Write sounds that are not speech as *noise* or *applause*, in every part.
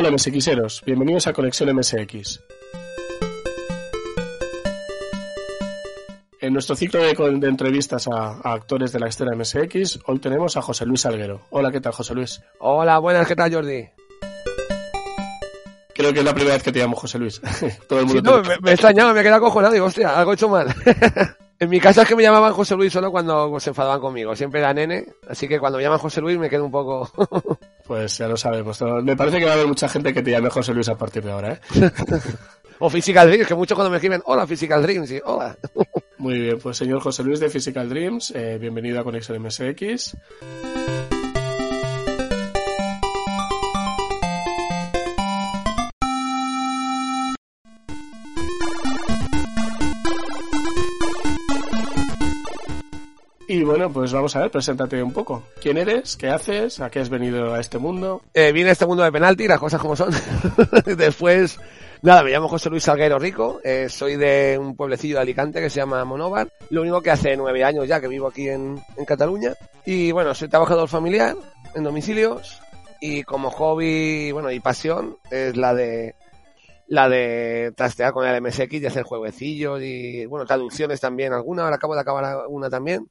Hola MSXeros, bienvenidos a Conexión MSX. En nuestro ciclo de, de entrevistas a, a, actores de la historia MSX, hoy tenemos a José Luis Alguero. Hola, ¿qué tal, José Luis? Hola, buenas, ¿qué tal, Jordi? Creo que es la primera vez que te llamo José Luis. *laughs* Todo el mundo sí, no, me, me he extrañado, me he quedado cojonado, digo, hostia, algo he hecho mal. *laughs* en mi casa es que me llamaban José Luis solo cuando se enfadaban conmigo, siempre era nene, así que cuando me llaman José Luis me quedo un poco... pues ya lo sabemos. Me parece que va a haber mucha gente que te llame José Luis a partir de ahora, ¿eh? *laughs* o Physical Dreams, que muchos cuando me escriben, hola Physical Dreams, y hola. Muy bien, pues señor José Luis de Physical Dreams, eh, bienvenido a Conexión MSX. Bueno, pues vamos a ver, preséntate un poco. ¿Quién eres? ¿Qué haces? ¿A qué has venido a este mundo? Eh, vine a este mundo de penalti, las cosas como son. *laughs* Después, nada, me llamo José Luis Salguero Rico, eh, soy de un pueblecillo de Alicante que se llama Monóvar. Lo único que hace nueve años ya que vivo aquí en, en Cataluña. Y bueno, soy trabajador familiar en domicilios y como hobby, bueno, y pasión es la de la de trastear con el MSX y hacer jueguecillos y bueno, traducciones también alguna, ahora acabo de acabar una también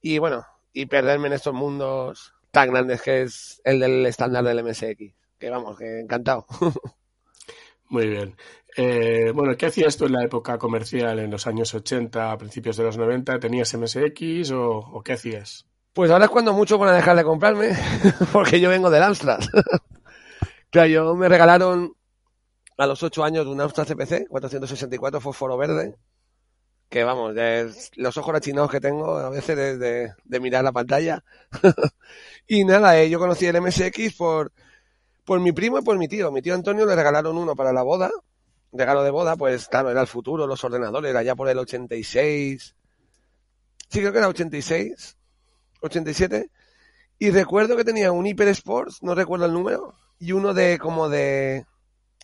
y bueno, y perderme en estos mundos tan grandes que es el del estándar del MSX. Que vamos, que encantado. *laughs* Muy bien. Eh, bueno, ¿qué hacías tú en la época comercial en los años 80, a principios de los 90? ¿Tenías MSX o, o qué hacías? Pues ahora es cuando muchos van a dejar de comprarme, *laughs* porque yo vengo del Amstrad. *laughs* claro, yo me regalaron a los 8 años un Amstrad CPC 464 fósforo verde, que vamos, los ojos achinados que tengo a veces de, de, de mirar la pantalla. *laughs* y nada, eh, yo conocí el MSX por, por mi primo y por mi tío. Mi tío Antonio le regalaron uno para la boda. Regalo de boda, pues claro, era el futuro, los ordenadores, era ya por el 86. Sí, creo que era 86, 87. Y recuerdo que tenía un Hyper Sports, no recuerdo el número, y uno de como de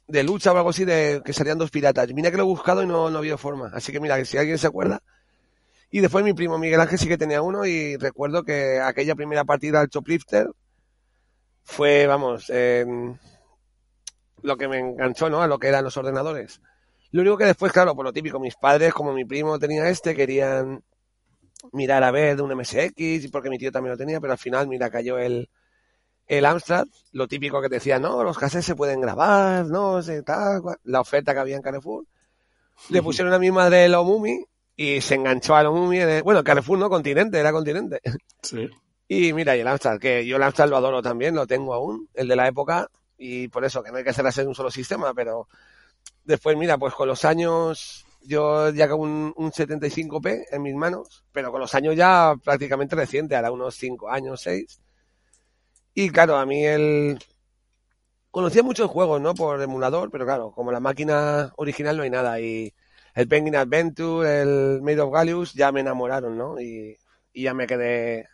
de lucha o algo así de que salían dos piratas. Mira que lo he buscado y no, no había forma. Así que mira, que si alguien se acuerda. Y después mi primo Miguel Ángel sí que tenía uno y recuerdo que aquella primera partida al Choplifter fue, vamos, eh, lo que me enganchó, ¿no? A lo que eran los ordenadores. Lo único que después, claro, por lo típico, mis padres, como mi primo tenía este, querían mirar a ver de un MSX, y porque mi tío también lo tenía, pero al final, mira, cayó el, el Amstrad, lo típico que te decía, no, los cassettes se pueden grabar, no sé, tal, la oferta que había en Carrefour. Le pusieron a mi madre el Omumi y se enganchó al Omumi. De, bueno, Carrefour no, Continente, era Continente. Sí. Y mira, y el Amstrad, que yo el Amstrad lo adoro también, lo tengo aún, el de la época, y por eso, que no hay que hacer así un solo sistema, pero después, mira, pues con los años, yo ya con un, un 75p en mis manos, pero con los años ya prácticamente reciente, ahora unos 5 años, 6 y claro, a mí el... Conocía muchos juegos, ¿no? Por emulador, pero claro, como la máquina original no hay nada. Y el Penguin Adventure, el Made of Gallius, ya me enamoraron, ¿no? Y, y ya me quedé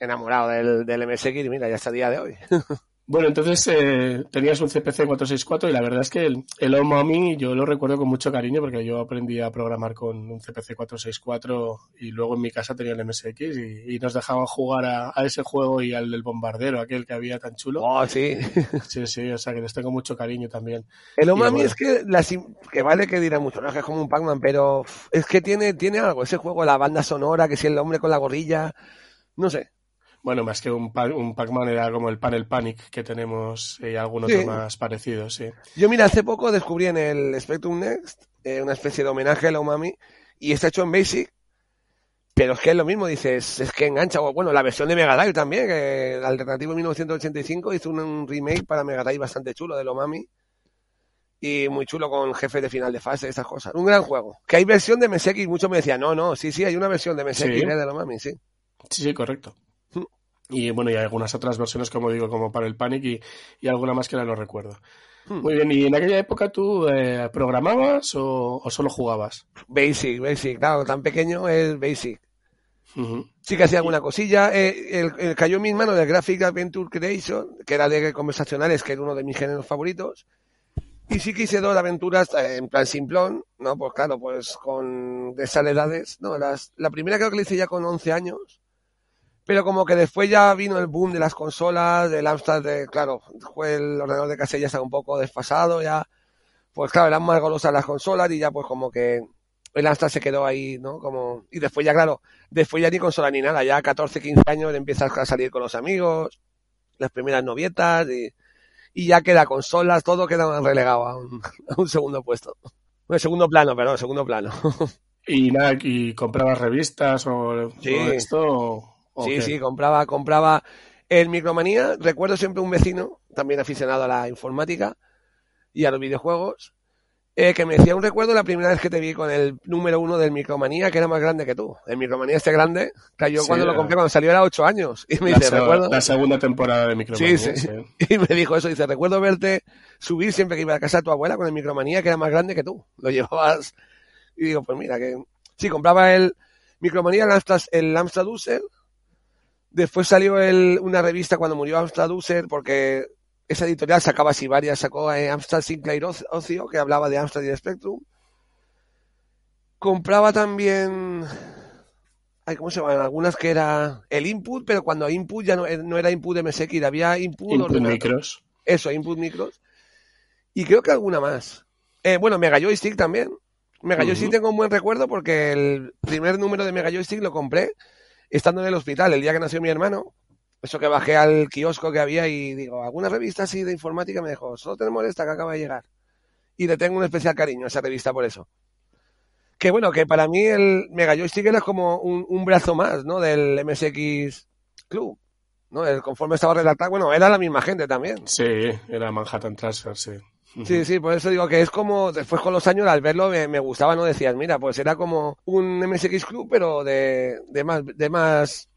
enamorado del, del MSX y mira, ya hasta el día de hoy. *laughs* Bueno, entonces eh, tenías un CPC 464 y la verdad es que el, el Omami yo lo recuerdo con mucho cariño porque yo aprendí a programar con un CPC 464 y luego en mi casa tenía el MSX y, y nos dejaban jugar a, a, ese juego y al del bombardero, aquel que había tan chulo. Oh, sí. *laughs* Sí, sí, o sea que les tengo mucho cariño también. El Omami bueno, es que, la, que vale que dirá mucho, no es que es como un Pac-Man, pero es que tiene, tiene algo, ese juego, la banda sonora, que si el hombre con la gorrilla, no sé, bueno, más que un, un Pac-Man era como el Panel Panic que tenemos y algunos sí. más parecidos, sí. Yo, mira, hace poco descubrí en el Spectrum Next eh, una especie de homenaje a la Umami y está hecho en Basic, pero es que es lo mismo, dices, es que engancha. Bueno, la versión de Mega Drive también, que el Alternativo 1985 hizo un remake para Mega Drive bastante chulo del Omami y muy chulo con jefe de final de fase, estas cosas. Un gran juego. Que hay versión de MSX, muchos me decían, no, no, sí, sí, hay una versión de MSX sí. ¿eh? de Omami, sí. Sí, sí, correcto. Y bueno, y hay algunas otras versiones, como digo, como para el Panic y, y alguna más que ahora no recuerdo. Hmm. Muy bien, ¿y en aquella época tú eh, programabas o, o, solo jugabas? Basic, Basic, claro, tan pequeño es Basic. Uh -huh. Sí que hacía alguna cosilla. Eh, el, el, cayó en mis manos del Graphic Adventure Creation, que era de conversacionales, que era uno de mis géneros favoritos. Y sí que hice dos aventuras eh, en plan simplón, ¿no? Pues claro, pues con de esas edades, ¿no? Las, la primera creo que la hice ya con 11 años Pero como que después ya vino el boom de las consolas, del Amstrad, de, claro, fue el ordenador de casa ya estaba un poco desfasado, ya, pues claro, eran más golosas las consolas y ya pues como que el Amstrad se quedó ahí, ¿no? Como, y después ya, claro, después ya ni consola ni nada, ya 14, 15 años empiezas a salir con los amigos, las primeras novietas y, y ya queda consolas, todo queda relegado a un, *laughs* a un segundo puesto. Bueno, segundo plano, perdón, segundo plano. *laughs* Y nada, y comprabas revistas o, Sí. o esto. o- o Sí, sí, compraba, compraba el Micromanía. Recuerdo siempre un vecino, también aficionado a la informática y a los videojuegos, eh, que me decía un recuerdo la primera vez que te vi con el número uno del Micromanía, que era más grande que tú. El Micromanía este grande, que yo Sí, cuando lo era- compré cuando salió era ocho años. *laughs* Y me La, dice, recuerdo. la segunda temporada de Micromanía. Sí, sí. sí. *laughs* Y me dijo eso, dice, recuerdo verte subir siempre que iba a casa de tu abuela con el Micromanía, que era más grande que tú. Lo *laughs* llevabas. Y digo, pues mira, que sí, compraba el Micromanía, el Amstrad, el Amstrad User. Después salió el, una revista cuando murió Amstrad User, porque esa editorial sacaba así varias, sacó eh, Amstrad Sinclair Oc- Ocio, que hablaba de Amstrad y de Spectrum. Compraba también, ay, ¿cómo se llaman? Algunas que era el Input, pero cuando Input ya no, no era Input MSX, había Input, Input ordenador. Micros. Eso, Input Micros. Y creo que alguna más. Eh, bueno, Mega Joystick también. Mega. Joystick tengo un buen recuerdo porque el primer número de Mega Joystick lo compré estando en el hospital el día que nació mi hermano. Eso que bajé al kiosco que había y digo, alguna revista así de informática me dijo, solo tenemos esta que acaba de llegar. Y le tengo un especial cariño a esa revista por eso. Que bueno, que para mí el Mega Joystick era como un, un brazo más, ¿no? Del MSX Club. ¿no? El, conforme estaba redactado, bueno, era la misma gente también. Sí, era Manhattan Transfer, sí. Sí, sí, por eso digo que es como, después con los años al verlo me, me gustaba, ¿no? Decías, mira, pues era como un MSX Club, pero de, de más, de más,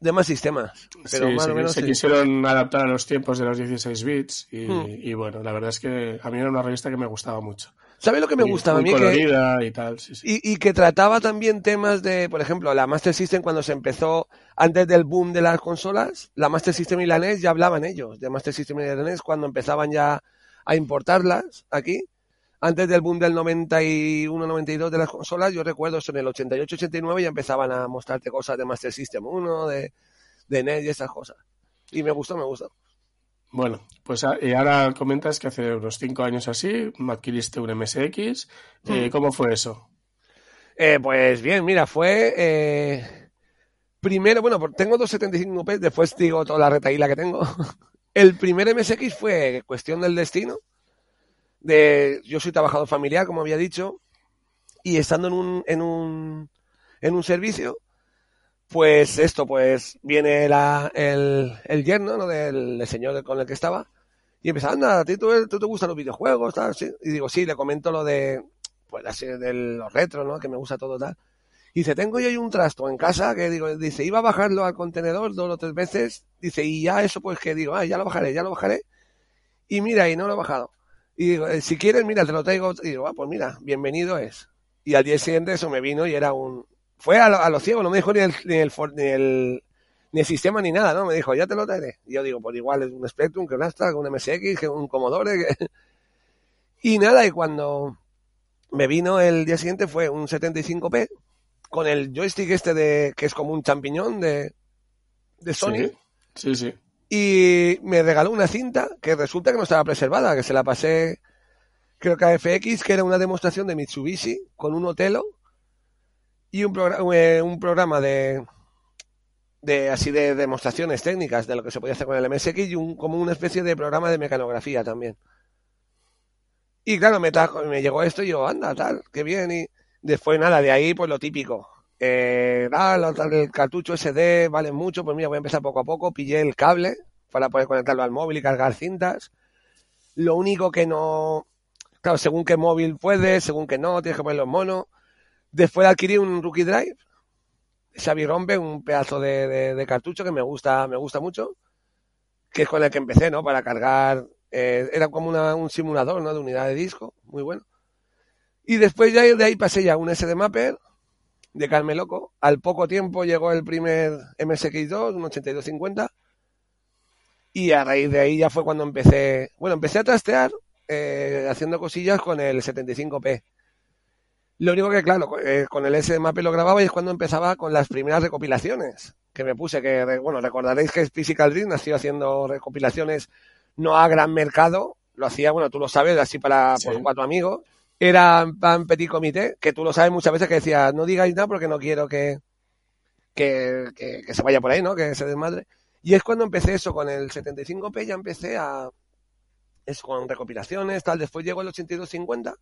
de más sistemas. Pero Sí, más sí, o menos se sí. quisieron adaptar a los tiempos de los 16 bits y, Hmm. y bueno, la verdad es que a mí era una revista que me gustaba mucho. ¿Sabes lo que me Muy- gustaba a muy mí? Que, colorida y tal, y, y que trataba también temas de, por ejemplo, la Master System cuando se empezó, antes del boom de las consolas, la Master System y la NES ya hablaban ellos de Master System y la NES cuando empezaban ya a importarlas aquí. Antes del boom del 91-92 de las consolas, yo recuerdo eso en el 88-89 ya empezaban a mostrarte cosas de Master System 1, de, de NES y esas cosas. Y me gustó, me gustó. Bueno, pues y ahora comentas que hace unos 5 años así adquiriste un MSX. Eh, Hmm. ¿Cómo fue eso? Eh, pues bien, mira, fue eh, primero, bueno, por- tengo 275p, después digo toda la retaíla que tengo. *laughs* El primer MSX fue cuestión del destino. De, yo soy trabajador familiar, como había dicho, y estando en un, en un, en un servicio, pues esto, pues viene la, el, el yerno ¿no? del, señor con el que estaba, y empieza, anda, ¿a ti tú, tú te gustan los videojuegos? Tal? Sí. Y digo, sí, le comento lo de, pues así de los retros, ¿no? Que me gusta todo tal. Dice, tengo yo un trasto en casa que digo, dice, iba a bajarlo al contenedor dos o tres veces, dice, y ya eso pues que digo, ah, ya lo bajaré, ya lo bajaré. Y mira, y no lo he bajado. Y digo, eh, si quieres, mira, te lo traigo. Y digo, ah, pues mira, bienvenido es. Y al día siguiente eso me vino y era un... Fue a a lo ciego, no me dijo ni el, ni el, ni el, ni el sistema ni nada, ¿no? Me dijo, ya te lo traeré. Y yo digo, pues igual es un Spectrum, que un Astra, que un MSX, que un Commodore. que- *laughs* Y nada, y cuando me vino el día siguiente fue un 75p con el joystick este de que es como un champiñón de, de Sony. Sí, sí. sí. Y me regaló una cinta que resulta que no estaba preservada, que se la pasé, creo que a FX, que era una demostración de Mitsubishi con un Otelo y un, programa un programa de, de así de demostraciones técnicas de lo que se podía hacer con el MSX y un, como una especie de programa de mecanografía también. Y claro, me, trajo, me llegó esto y yo, anda, tal, qué bien. Y después nada, de ahí pues lo típico. Eh, ah, el cartucho SD vale mucho, pues mira, voy a empezar poco a poco. Pillé el cable para poder conectarlo al móvil y cargar cintas. Lo único que no, claro, según qué móvil puedes, según que no, tienes que ponerlo en mono. Después adquirí un Rookie Drive, Xavi Rompe, un pedazo de, de- de cartucho que me gusta, me gusta mucho, que es con el que empecé, ¿no? Para cargar, eh, era como una- un simulador, ¿no? De unidad de disco, muy bueno. Y después ya de ahí pasé ya un SD Mapper de Carme Loco. Al poco tiempo llegó el primer MSX2, un 8250. Y a raíz de ahí ya fue cuando empecé, bueno, empecé a trastear eh, haciendo cosillas con el 75p. Lo único que, claro, eh, con el SD Mapper lo grababa y es cuando empezaba con las primeras recopilaciones. que me puse, que bueno, recordaréis que Physical Dream nació haciendo recopilaciones no a gran mercado, lo hacía, bueno, tú lo sabes, así para Sí. cuatro amigos. Era un petit comité, que tú lo sabes muchas veces que decía, no digáis nada porque no quiero que, que, que, que se vaya por ahí, ¿no? Que se desmadre. Y es cuando empecé eso, con el 75p ya empecé a, eso, con recopilaciones, tal, después llegó el 8250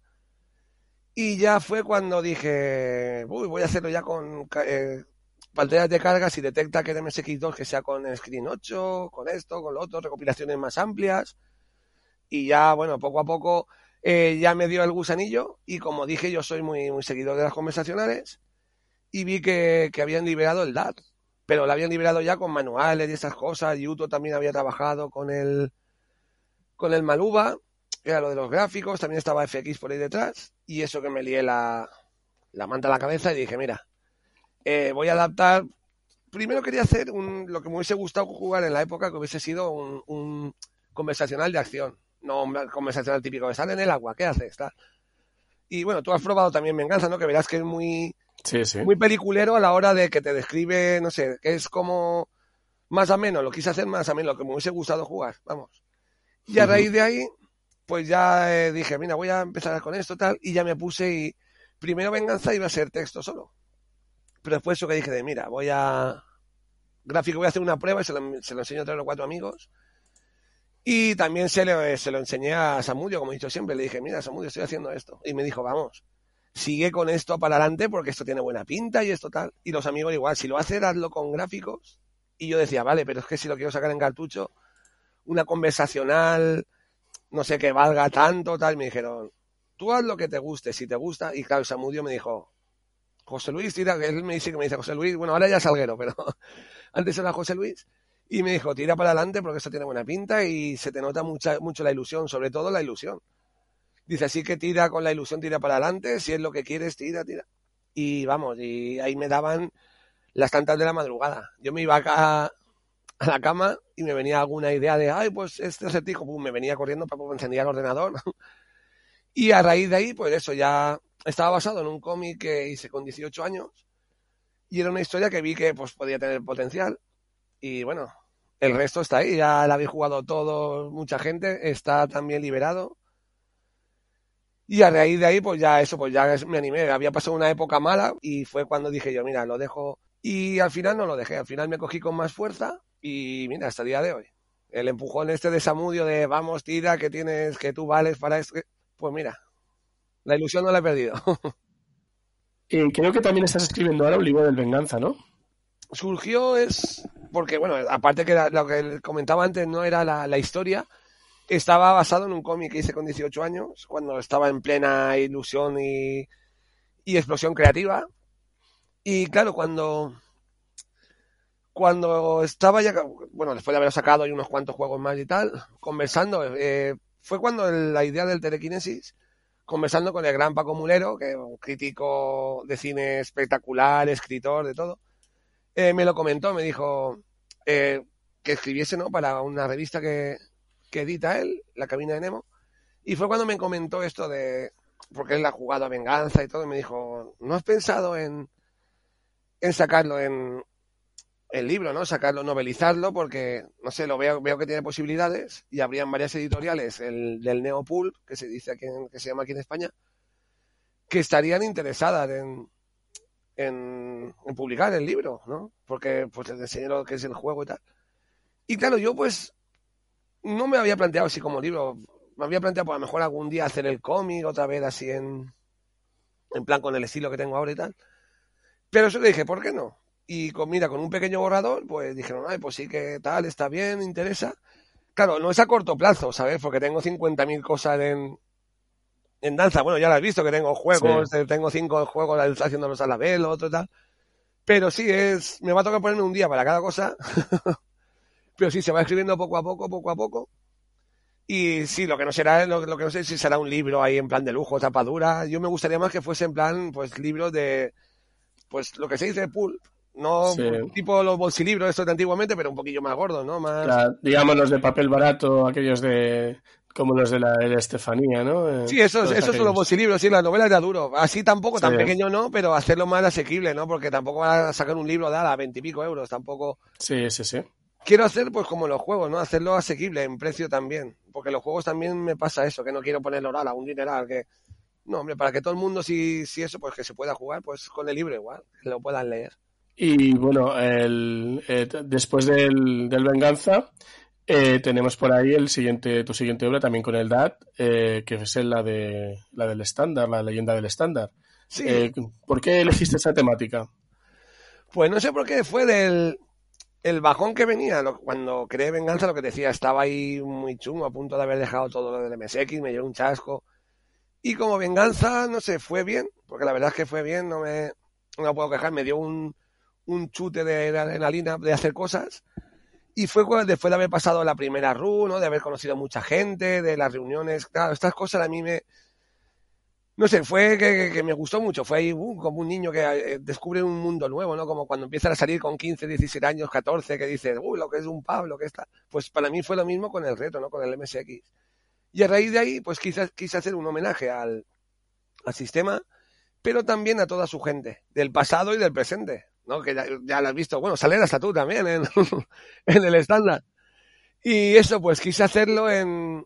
y ya fue cuando dije, uy, voy a hacerlo ya con eh, pantallas de carga si detecta que el MSX2 que sea con el Screen 8, con esto, con lo otro, recopilaciones más amplias. Y ya, bueno, poco a poco eh, ya me dio el gusanillo y como dije, yo soy muy, muy seguidor de las conversacionales y vi que, que habían liberado el DAT, pero lo habían liberado ya con manuales y esas cosas. Yuto también había trabajado con el, con el Maluba, que era lo de los gráficos, también estaba FX por ahí detrás y eso que me lié la, la manta a la cabeza y dije, mira, eh, voy a adaptar. Primero quería hacer un, lo que me hubiese gustado jugar en la época, que hubiese sido un, un conversacional de acción. No un conversacional típico de sale en el agua, ¿qué haces? Tal. Y bueno, tú has probado también Venganza, ¿no? Que verás que es muy, Sí, sí. muy peliculero a la hora de que te describe, no sé, que es como más o menos, lo quise hacer más o menos, lo que me hubiese gustado jugar, vamos. Y a raíz de ahí, pues ya eh, dije, mira, voy a empezar con esto, tal, y ya me puse y primero Venganza iba a ser texto solo. Pero después eso que dije de, mira, voy a... Gráfico, voy a hacer una prueba y se lo, se lo enseño a tres o cuatro amigos. Y también se lo, se lo enseñé a Samudio, como he dicho siempre. Le dije, mira, Samudio, estoy haciendo esto. Y me dijo, vamos, sigue con esto para adelante porque esto tiene buena pinta y esto tal. Y los amigos igual, si lo haces, hazlo con gráficos. Y yo decía, vale, pero es que si lo quiero sacar en cartucho, una conversacional, no sé, que valga tanto, tal. Me dijeron, tú haz lo que te guste, si te gusta. Y claro, Samudio me dijo, José Luis, tira, él me dice que me dice José Luis, bueno, ahora ya es Salguero, pero *laughs* antes era José Luis. Y me dijo, tira para adelante porque esto tiene buena pinta y se te nota mucha, mucho la ilusión, sobre todo la ilusión. Dice, así que tira con la ilusión, tira para adelante, si es lo que quieres, tira, tira. Y vamos, y ahí me daban las tantas de la madrugada. Yo me iba acá a la cama y me venía alguna idea de, ay, pues este acertijo, pum, me venía corriendo para encendía el ordenador. *laughs* y a raíz de ahí, pues eso, ya estaba basado en un cómic que hice con 18 años y era una historia que vi que pues podía tener potencial y bueno, el resto está ahí, ya la habéis jugado todo, mucha gente, está también liberado. Y a raíz de ahí, pues ya eso, pues ya me animé. Había pasado una época mala y fue cuando dije yo, mira, lo dejo. Y al final no lo dejé, al final me cogí con más fuerza y mira, hasta el día de hoy. El empujón este de Samudio de vamos, tira, que tienes, que tú vales para esto. Pues mira, la ilusión no la he perdido. Y *laughs* creo que también estás escribiendo ahora un libro del venganza, ¿no? surgió es porque, bueno, aparte que lo que comentaba antes no era la, historia, estaba basado en un cómic que hice con 18 años, cuando estaba en plena ilusión y, y explosión creativa. Y claro, cuando, cuando estaba ya, bueno, después de haber sacado ahí unos cuantos juegos más y tal, conversando, eh, fue cuando la idea del telequinesis, conversando con el gran Paco Mulero, que es un crítico de cine espectacular, escritor, de todo, eh, me lo comentó, me dijo eh, que escribiese ¿no? para una revista que, que edita él, La Cabina de Nemo, y fue cuando me comentó esto de, porque él ha jugado a Venganza y todo, y me dijo, ¿no has pensado en, en sacarlo en el libro, ¿no? Sacarlo, novelizarlo, porque, no sé, lo veo, veo que tiene posibilidades, y habrían varias editoriales, el del Neopul, que se dice aquí, en- que se llama aquí en España, que estarían interesadas en, en, publicar el libro, ¿no? Porque pues les enseñé lo que es el juego y tal. Y claro, yo pues no me había planteado así como libro. Me había planteado pues a lo mejor algún día hacer el cómic otra vez así en, en plan con el estilo que tengo ahora y tal. Pero eso le dije, ¿por qué no? Y con, mira, con un pequeño borrador, pues dijeron, ay, pues sí que tal, está bien, interesa. Claro, no es a corto plazo, ¿sabes? Porque tengo 50.000 cosas en, en danza. Bueno, ya lo has visto, que tengo juegos, eh, tengo cinco juegos haciéndolos a la vez, lo otro tal. Pero sí, es, me va a tocar ponerme un día para cada cosa. *laughs* Pero sí, se va escribiendo poco a poco, poco a poco. Y sí, lo que no será, lo, lo que no sé si será un libro ahí en plan de lujo, tapa dura. Yo me gustaría más que fuese en plan, pues, libros de, pues, lo que se dice pulp, No Sí. tipo los bolsilibros estos de antiguamente, pero un poquillo más gordos, ¿no? Más... Digamos los de papel barato, aquellos de como los de la, de la Estefanía, ¿no? Eh, Sí, esos, esos son los bolsilibros, sí, las novelas de duro. Así tampoco, tan Sí. pequeño no, pero hacerlo más asequible, ¿no? Porque tampoco van a sacar un libro de a veintipico euros, tampoco. Sí, sí, sí. Quiero hacer, pues, como los juegos, ¿no? Hacerlo asequible en precio también. Porque los juegos también me pasa eso, que no quiero ponerlo oral a un dineral, que. No, hombre, para que todo el mundo, si, si eso, pues que se pueda jugar, pues con el libro igual, que lo puedan leer. Y bueno, el, eh, después del, del Venganza, eh, tenemos por ahí el siguiente, tu siguiente obra también con el DAT, eh, que es la de la del estándar, la leyenda del estándar. Sí, Eh, ¿Por qué elegiste esa temática? Pues no sé por qué fue del el bajón que venía lo- cuando creé Venganza, lo que decía, estaba ahí muy chungo, a punto de haber dejado todo lo del MSX, me dio un chasco. Y como Venganza, no sé, fue bien, porque la verdad es que fue bien, no me, no puedo quejar, me dio un, un chute de adrenalina de hacer cosas. Y fue después de haber pasado la primera run, ¿no? de haber conocido mucha gente, de las reuniones, claro, estas cosas a mí me, no sé, fue que, me gustó mucho. Fue ahí como un niño que eh, descubre un mundo nuevo, ¿no? Como cuando empiezan a salir con 15, 17 años, 14, que dices, uy, lo que es un Pablo, que está. Pues para mí fue lo mismo con el reto, ¿no? Con el MSX. Y a raíz de ahí, pues quizás quise hacer un homenaje al, al sistema, pero también a toda su gente, del pasado y del presente, ¿no? Que ya, ya lo has visto. Bueno, sale hasta tú también *laughs* en, en el estándar. Y eso, pues quise hacerlo en,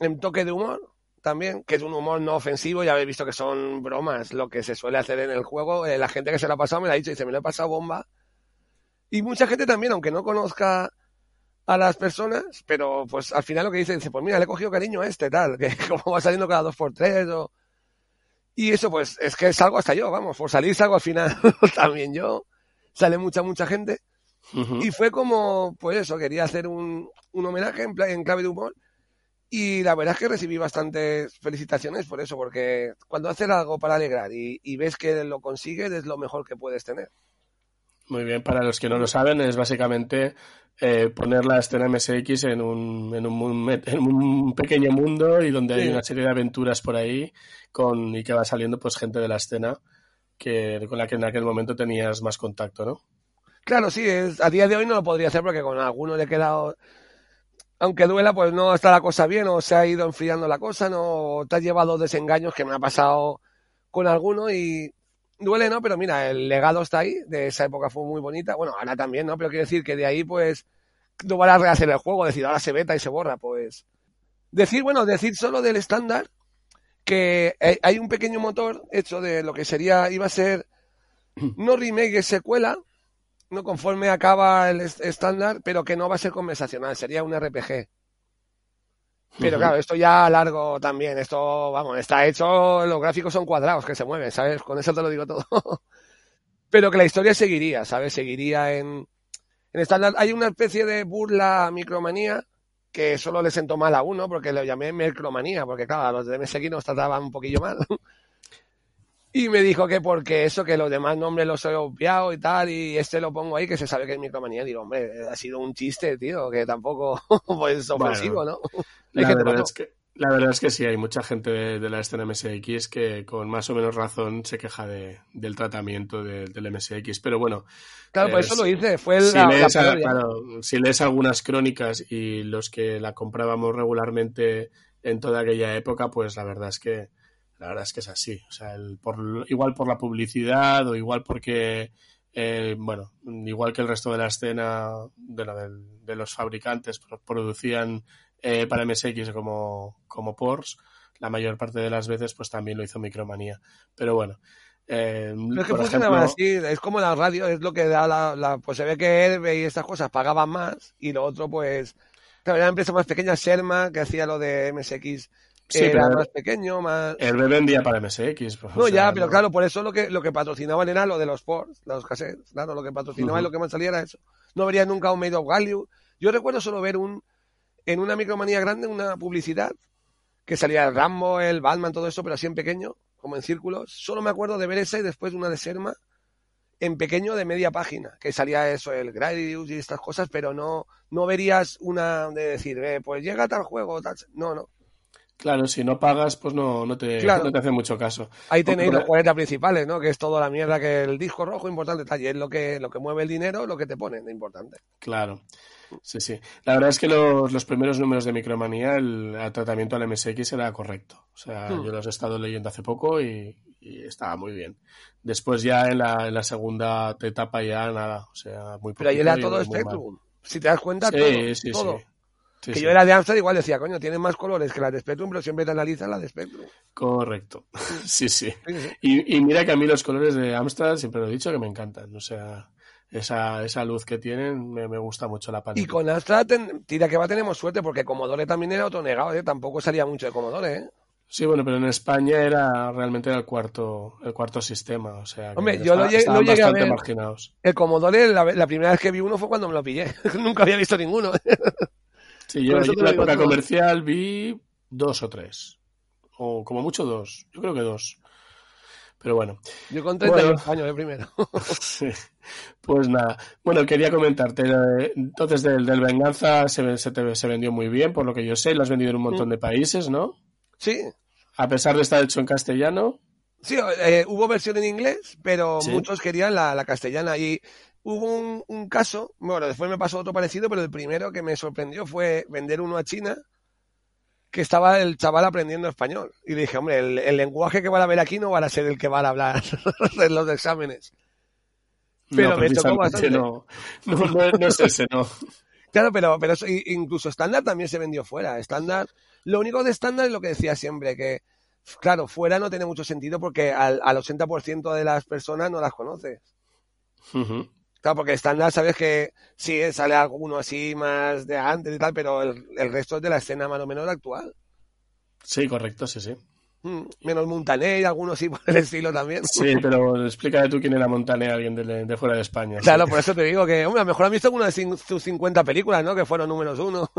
en toque de humor, también, que es un humor no ofensivo, ya habéis visto que son bromas, lo que se suele hacer en el juego, eh, la gente que se lo ha pasado me lo ha dicho, dice, me lo he pasado bomba. Y mucha gente también, aunque no conozca a las personas, pero pues al final lo que dice, dice, pues mira, le he cogido cariño a este, tal, que *laughs* como va saliendo cada dos por tres, o... Y eso pues es que salgo hasta yo, vamos, por salir salgo al final *laughs* también yo, sale mucha, mucha gente. Y fue como, pues eso, quería hacer un, un homenaje en, en clave de humor. Y la verdad es que recibí bastantes felicitaciones por eso, porque cuando haces algo para alegrar y, y ves que lo consigues, es lo mejor que puedes tener. Muy bien, para los que no lo saben, es básicamente eh, poner la escena MSX en un, en, un, mun- en un pequeño mundo y donde hay una serie de aventuras por ahí con, y que va saliendo pues gente de la escena que, con la que en aquel momento tenías más contacto, ¿no? Claro, sí, es, a día de hoy no lo podría hacer porque con alguno le he quedado, aunque duela, pues no está la cosa bien o se ha ido enfriando la cosa, no o te has llevado desengaños que me ha pasado con alguno y duele, ¿no? Pero mira, el legado está ahí, de esa época fue muy bonita, bueno, ahora también, ¿no? Pero quiero decir que de ahí pues no van a rehacer el juego, decir, ahora se beta y se borra, pues decir, bueno, decir solo del estándar que hay un pequeño motor hecho de lo que sería, iba a ser no remake, es secuela, no conforme acaba el est- estándar, pero que no va a ser conversacional, sería un RPG. Pero claro, esto ya largo también, esto, vamos, está hecho, los gráficos son cuadrados que se mueven, ¿sabes? Con eso te lo digo todo. *laughs* pero que la historia seguiría, ¿sabes? Seguiría en, en estándar. Hay una especie de burla a micromanía que solo le sentó mal a uno porque lo llamé micromanía, porque claro, a los de MSX nos trataban un poquillo mal. *laughs* Y me dijo que porque eso, que los demás nombres los he obviado y tal, y este lo pongo ahí, que se sabe que es micromanía. Digo, hombre, ha sido un chiste, tío, que tampoco *laughs* pues ofensivo, ¿no? Hay La verdad, es que, la verdad es que sí, hay mucha gente de, de la escena MSX que con más o menos razón se queja de, del tratamiento de- del MSX. Pero bueno, Claro, por eh, eso lo hice, fue si la, lees, claro, si lees algunas crónicas y los que la comprábamos regularmente en toda aquella época, pues la verdad es que la verdad es que es así. O sea, el, por, igual por la publicidad o igual porque, eh, bueno, igual que el resto de la escena de, la del- de los fabricantes pro- producían eh, para MSX como, como Porsche, la mayor parte de las veces pues también lo hizo Micromanía. Pero bueno. eh, Pero es que por funcionaba ejemplo, así, es como la radio, es lo que da la, la- pues se ve que Herbe y estas cosas pagaban más, y lo otro pues, claro, era una empresa más pequeña, Sherma, que hacía lo de MSX, Sí, era pero- más pequeño, más... El B vendía para MSX. pues, No, o sea, ya, pero no- claro, por eso lo que, lo que patrocinaban era lo de los ports, los cassettes, claro, lo que patrocinaban y Ujú. lo que más salía era eso. No vería nunca un Made of Value. Yo recuerdo solo ver un, en una micromanía grande, una publicidad, que salía el Rambo, el Batman, todo eso, pero así en pequeño, como en círculos. Solo me acuerdo de ver esa y después una de Serma, en pequeño de media página, que salía eso, el Gradius y estas cosas, pero no, no verías una de decir, eh, pues llega tal juego, tal... No, no. Claro, si no pagas, pues no, no, te, Claro. no te hace mucho caso. Ahí tenéis los 40 principales, ¿no? Que es toda la mierda que el disco rojo importante. Y es lo que, lo que mueve el dinero, lo que te ponen de importante. Claro. Sí, sí. La verdad es que los, los primeros números de Micromanía, el, el tratamiento al MSX era correcto. O sea, Hmm. yo los he estado leyendo hace poco y, y estaba muy bien. Después ya en la, en la segunda etapa ya nada. O sea, muy Pero ahí era todo. Spectrum. Si te das cuenta, Sí, todo. sí, todo. sí. Sí, que sí. yo era de Amstrad, igual decía, coño, tiene más colores que las de Spectrum, pero siempre te analizan las de Spectrum. Correcto. *laughs* sí, sí. Y, y mira que a mí los colores de Amstrad, siempre lo he dicho, que me encantan. O sea, esa, esa luz que tienen me, me gusta mucho la Y paleta. con Amstrad, ten- tira que va, tenemos suerte, porque Commodore también era otro negado, ¿eh? Tampoco salía mucho de Commodore, ¿eh? Sí, bueno, pero en España era realmente era el cuarto, el cuarto sistema. O sea, Hombre, yo lo llegué- estaban lo llegué a ver. marginados. El Commodore, la, la primera vez que vi uno fue cuando me lo pillé. *laughs* Nunca había visto ninguno. *laughs* Sí, yo, en la época comercial vi dos o tres. O como mucho dos. Yo creo que dos. Pero bueno. Yo con 38 Bueno. años, el primero. *laughs* *laughs* Sí. Pues nada. Bueno, quería comentarte. eh, Entonces, del, del Venganza se, se, te- se vendió muy bien, por lo que yo sé. Lo has vendido en un montón Mm. de países, ¿no? Sí, A pesar de estar hecho en castellano. Sí, eh, hubo versión en inglés, pero Sí. muchos querían la, la castellana. Y hubo un, un caso, bueno, después me pasó otro parecido, pero el primero que me sorprendió fue vender uno a China, que estaba el chaval aprendiendo español. Y dije, hombre, el, el lenguaje que van a ver aquí no va a ser el que van a hablar *laughs* en los exámenes. Pero no, me tocó precisamente bastante. no, no, no, no es ese, no. Claro, pero, pero incluso estándar también se vendió fuera. Estándar, lo único de estándar es lo que decía siempre, que claro, fuera no tiene mucho sentido porque al, al 80% de las personas no las conoces. Claro, porque estándar sabes que sí, sale alguno así más de antes y tal, pero el, el resto es de la escena más o menos actual. Sí, correcto, sí, sí. Mm, Menos Montaner y algunos sí *laughs* por el estilo también. Sí, pero explícame tú quién era Montaner, alguien de, de fuera de España. sí. Claro, por eso te digo que, hombre, a lo mejor han visto alguna de sus 50 películas, ¿no? Que fueron números uno.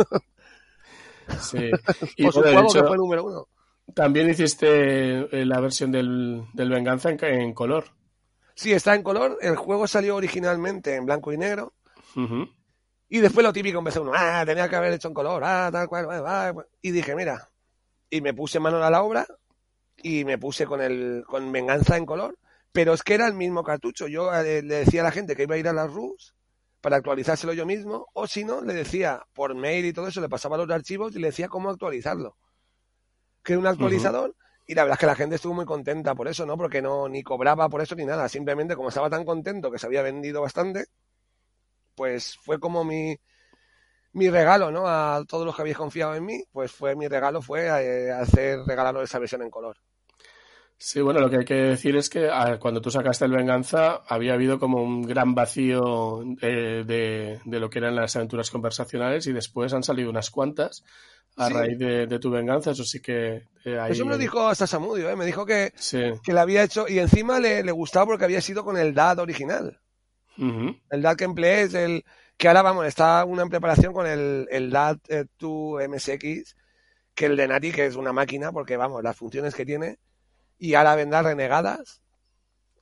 Sí. *laughs* Y o su bueno, de juego hecho, que fue número uno. También hiciste eh, la versión del, del Venganza en, en color. Sí, está en color. El juego salió originalmente en blanco y negro. Y después lo típico empezó uno, ah, tenía que haber hecho en color, ah, tal cual, ah, ah, y dije, mira, y me puse mano a la obra y me puse con el con venganza en color, pero es que era el mismo cartucho. Yo eh, le decía a la gente que iba a ir a las RUS para actualizárselo yo mismo, o si no, le decía por mail y todo eso, le pasaba los archivos y le decía cómo actualizarlo. Que un actualizador, y la verdad es que la gente estuvo muy contenta por eso, ¿no? Porque no ni cobraba por eso ni nada, simplemente como estaba tan contento que se había vendido bastante, pues fue como mi, mi regalo, ¿no? A todos los que habéis confiado en mí, pues fue mi regalo fue eh, hacer regalaros esa versión en color. Sí, bueno, lo que hay que decir es que ah, cuando tú sacaste el Venganza había habido como un gran vacío eh, de, de lo que eran las aventuras conversacionales y después han salido unas cuantas a Sí. raíz de, de tu Venganza, eso sí que eh, ahí- Eso me lo dijo hasta Samudio, ¿eh? Me dijo que, Sí. que le había hecho, y encima le, le gustaba porque había sido con el DAD original. El DAD que empleé es el que ahora, vamos, está una en preparación con el, el DAD eh, 2 MSX, que el de Nati, que es una máquina, porque, vamos, las funciones que tiene, y ahora vendrá renegadas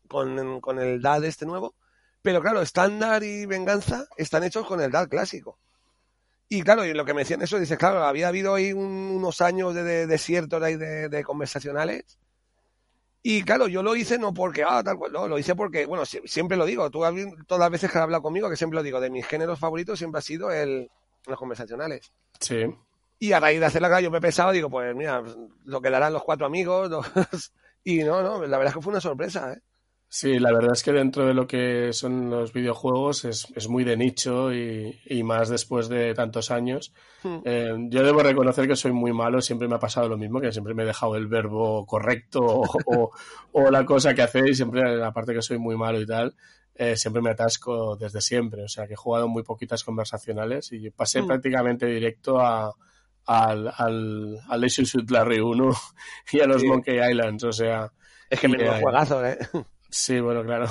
con, con el DAD este nuevo. Pero claro, estándar y venganza están hechos con el DAD clásico. Y claro, y lo que me decían eso, dice, claro, había habido ahí un- unos años de, de desiertos ahí de, de conversacionales. Y claro, yo lo hice no porque, ah, tal cual, no, lo hice porque, bueno, si- siempre lo digo, tú todas las veces que has hablado conmigo, que siempre lo digo, de mis géneros favoritos siempre ha sido el, los conversacionales. Sí. Y a raíz de hacerla, claro, yo me pensaba, digo, pues mira, lo que darán los cuatro amigos, *laughs* los- y no, no, la verdad es que fue una sorpresa, ¿eh? Sí, la verdad es que dentro de lo que son los videojuegos es, es muy de nicho y, y más después de tantos años. Hmm. Eh, yo debo reconocer que soy muy malo, siempre me ha pasado lo mismo, que siempre me he dejado el verbo correcto o, o- o la cosa que hacéis, siempre, aparte que soy muy malo y tal, eh, siempre me atasco desde siempre. O sea, que he jugado muy poquitas conversacionales y pasé Hmm. prácticamente directo a, al, al, al Suit Larry 1 *laughs* y a los Sí. Monkey Islands. O sea, Es que menudo eh, juegazo, ¿eh? Sí, bueno, claro.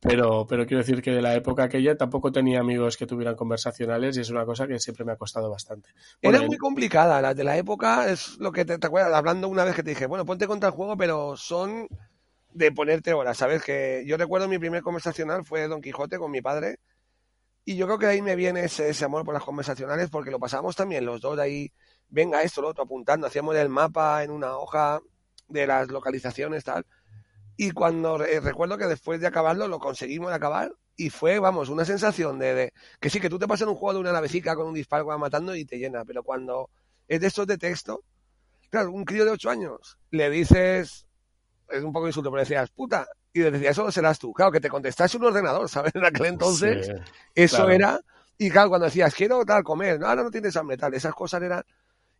Pero, pero quiero decir que de la época aquella tampoco tenía amigos que tuvieran conversacionales y es una cosa que siempre me ha costado bastante. Bueno, Era muy complicada, las de la época es lo que te, te acuerdas, hablando una vez que te dije, bueno, ponte contra el juego, pero son de ponerte horas, ¿sabes? Que yo recuerdo mi primer conversacional fue Don Quijote con mi padre y yo creo que de ahí me viene ese, amor por las conversacionales porque lo pasamos también los dos ahí venga esto, lo otro, apuntando, hacíamos el mapa en una hoja de las localizaciones, tal. Y cuando eh, recuerdo que después de acabarlo lo conseguimos acabar y fue, vamos, una sensación de, de, que sí, que tú te pasas en un juego de una navecica con un disparo va matando y te llena, pero cuando es de estos de texto, claro, un crío de 8 años, le dices, es un poco insulto, pero decías, puta, y le decías, eso serás tú. Claro, que te contestase un ordenador, ¿sabes? *laughs* En aquel entonces, sí, eso claro. era, y claro, cuando decías, quiero tal, comer, no, ahora no tienes hambre, tal, esas cosas eran,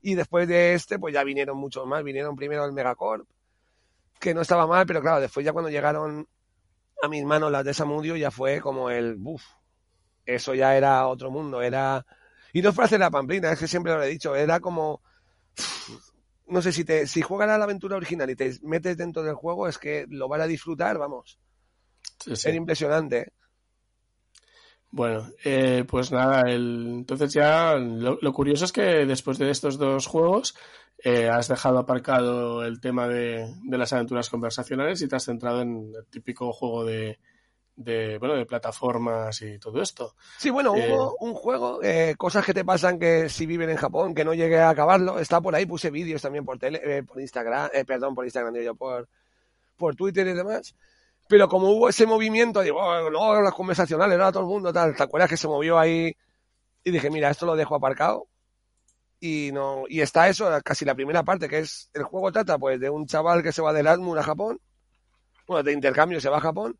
y después de este, pues ya vinieron muchos más, vinieron primero el Megacorp, que no estaba mal, pero claro, después ya cuando llegaron a mis manos las de Samudio, ya fue como el, buf, eso ya era otro mundo, era, y no fue hacer la pamplina, es que siempre lo he dicho, era como, no sé si te, si juegas a la aventura original y te metes dentro del juego, es que lo van a disfrutar, vamos. Sí, sí. Era impresionante. Bueno, eh, pues nada, el, entonces ya lo, lo, curioso es que después de estos dos juegos eh, has dejado aparcado el tema de, de, las aventuras conversacionales y te has centrado en el típico juego de, de bueno de plataformas y todo esto. Sí, bueno, eh, hubo un juego, eh, cosas que te pasan que si viven en Japón, que no llegué a acabarlo, está por ahí, puse vídeos también por tele, eh, por Instagram, perdón, por Instagram, digo yo, por, por Twitter y demás. Pero como hubo ese movimiento, digo, oh, no, las conversacionales, no, todo el mundo, tal, ¿te acuerdas que se movió ahí? Y dije, mira, esto lo dejo aparcado. Y no, y está eso, casi la primera parte, que es, el juego trata pues de un chaval que se va de Erasmus a Japón, bueno, de intercambio se va a Japón,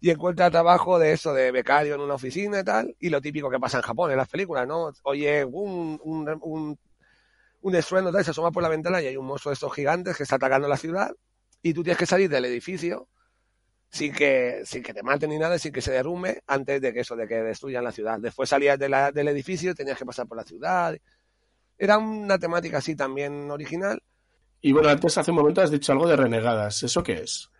y encuentra trabajo de eso, de becario en una oficina y tal, y lo típico que pasa en Japón, en las películas, ¿no? Oye, un, un, un, un estruendo, tal, se asoma por la ventana y hay un monstruo de estos gigantes que está atacando la ciudad, y tú tienes que salir del edificio sin que, sin que te maten ni nada, sin que se derrumbe, antes de que eso, de que destruyan la ciudad. Después salías del edificio, tenías que pasar por la ciudad. Era una temática así también original. Y bueno, antes hace un momento has dicho algo de renegadas. ¿Eso qué es?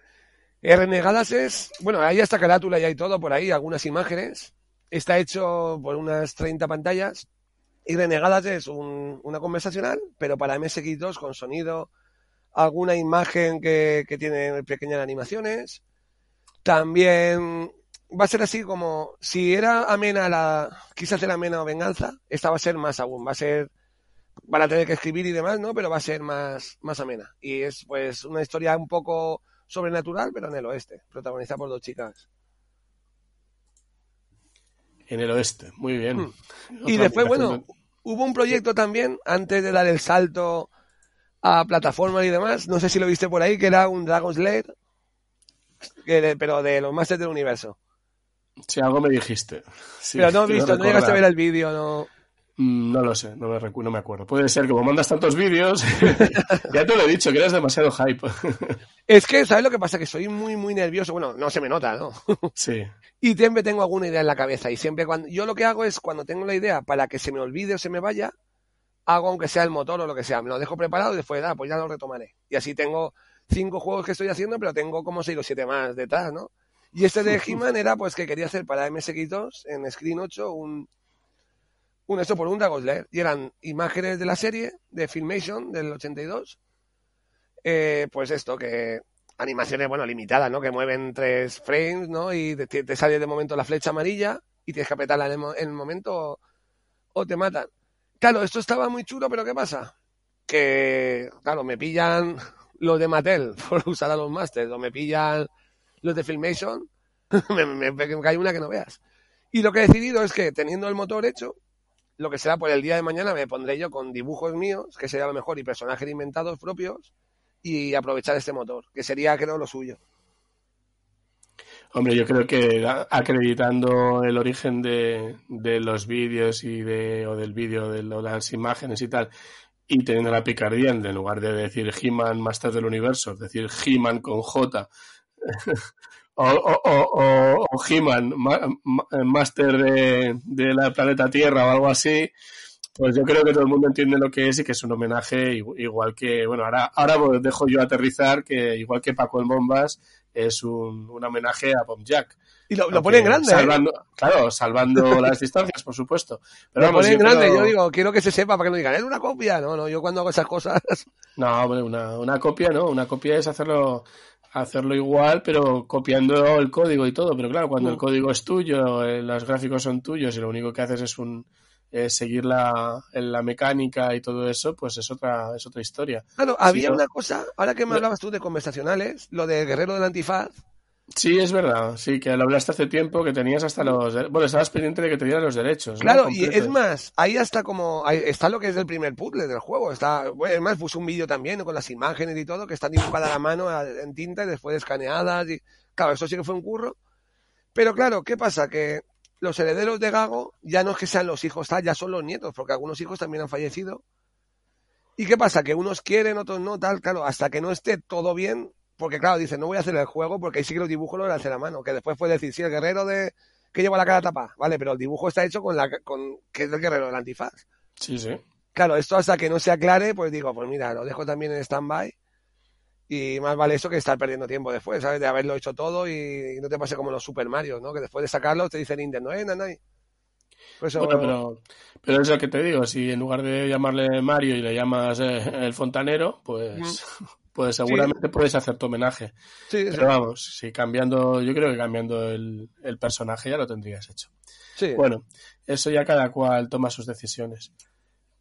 Renegadas es, bueno, ahí está carátula y hay todo por ahí, algunas imágenes. Está hecho por unas 30 pantallas. Y Renegadas es un, una conversacional, pero para MSX2 con sonido, alguna imagen que, que tiene pequeñas animaciones también va a ser así como si era amena la quise hacer amena o venganza, esta va a ser más aún, va a ser van a tener que escribir y demás, ¿no? Pero va a ser más más amena y es pues una historia un poco sobrenatural, pero en el oeste, protagonizada por dos chicas. En el oeste, muy bien. Hmm. Y después, bueno, hubo un proyecto también antes de dar el salto a plataformas y demás, no sé si lo viste por ahí, que era un Dragon's Lair pero de los Masters del Universo. Si algo me dijiste. Sí, pero no he visto, no llegaste a ver el vídeo, no. Mm, No lo sé, no me, no me acuerdo. Puede ser que como mandas tantos vídeos, *laughs* ya te lo he dicho, que eres demasiado hype. *laughs* es que, ¿sabes lo que pasa? Que soy muy, muy nervioso. Bueno, no se me nota, ¿no? *laughs* sí. Y siempre tengo alguna idea en la cabeza. Y siempre cuando. Yo lo que hago es, cuando tengo la idea, para que se me olvide o se me vaya, hago aunque sea el motor o lo que sea. Me lo dejo preparado y después, ah, pues ya lo retomaré. Y así tengo cinco juegos que estoy haciendo, pero tengo como seis o siete más detrás, ¿no? Y este de He-Man era pues que quería hacer para MSX2 en Screen 8 un, un esto por un Dragon's Lair. Y eran imágenes de la serie, de Filmation, del 82. Eh, pues esto, que animaciones, bueno, limitadas, ¿no? Que mueven tres frames, ¿no? Y te, sale de momento la flecha amarilla y tienes que apretarla en el, en momento o, o te matan. Claro, esto estaba muy chulo, pero ¿qué pasa? Que, claro, me pillan los de Mattel *laughs* por usar a los Masters, o me pillan los de Filmation, *laughs* me, me, me, cae una que no veas. Y lo que he decidido es que teniendo el motor hecho, lo que será por el día de mañana me pondré yo con dibujos míos, que sería lo mejor, y personajes inventados propios, y aprovechar este motor, que sería creo lo suyo. Hombre, yo creo que acreditando el origen de, de los vídeos y de, o del vídeo, de las imágenes y tal, y teniendo la picardía en lugar de decir He-Man Master del Universo, decir, He-Man con J, o, o, o, o He-Man ma, Master de, de, la planeta Tierra o algo así, pues yo creo que todo el mundo entiende lo que es y que es un homenaje igual que, bueno, ahora, ahora dejo yo aterrizar que igual que Paco el Bombas es un, un homenaje a Bob Jack. Y lo, lo pone en grande. Salvando, ¿eh? Claro, salvando *laughs* las distancias, por supuesto. Pero lo vamos, pone en grande, creo... yo digo, quiero que se sepa para que no digan, es una copia. No, no, yo cuando hago esas cosas. No, una, una copia no, una copia es hacerlo hacerlo igual, pero copiando el código y todo. Pero claro, cuando mm. el código es tuyo, eh, los gráficos son tuyos y lo único que haces es un eh, seguir la, la mecánica y todo eso, pues es otra, es otra historia. Claro, había una cosa, ahora que me hablabas tú de conversacionales, lo de Guerrero del Antifaz, Sí, es verdad, sí, que lo hablaste hace tiempo, que tenías hasta los... Bueno, estabas pendiente de que te dieran los derechos. Claro, y es más, ahí hasta como... Ahí está lo que es el primer puzzle del juego. Está, bueno, es más, puse un vídeo también con las imágenes y todo, que están dibujadas a la mano en tinta y después escaneadas. Y, claro, eso sí que fue un curro. Pero claro, ¿qué pasa? Que los herederos de Gago ya no es que sean los hijos, ya son los nietos, porque algunos hijos también han fallecido. ¿Y qué pasa? Que unos quieren, otros no, tal, claro, hasta que no esté todo bien, porque claro, dice, no voy a hacer el juego porque ahí sí que los dibujos los hacer a mano, que después puede decir, sí, el guerrero de que lleva la cara tapada, vale, pero el dibujo está hecho con la con que es el guerrero del antifaz. Sí, sí. Claro, esto hasta que no se aclare, pues digo, pues mira, lo dejo también en stand-by y más vale eso que estar perdiendo tiempo después, ¿sabes? De haberlo hecho todo y, no te pase como los Super Mario, ¿no? Que después de sacarlo te dice Nintendo, eh, nanay. Pues bueno, pero, pero es lo que te digo, si en lugar de llamarle Mario y le llamas eh, el fontanero, pues pues seguramente puedes hacer tu homenaje. Sí, Pero vamos, si cambiando, yo creo que cambiando el, personaje ya lo tendrías hecho. Sí. Bueno, eso ya cada cual toma sus decisiones.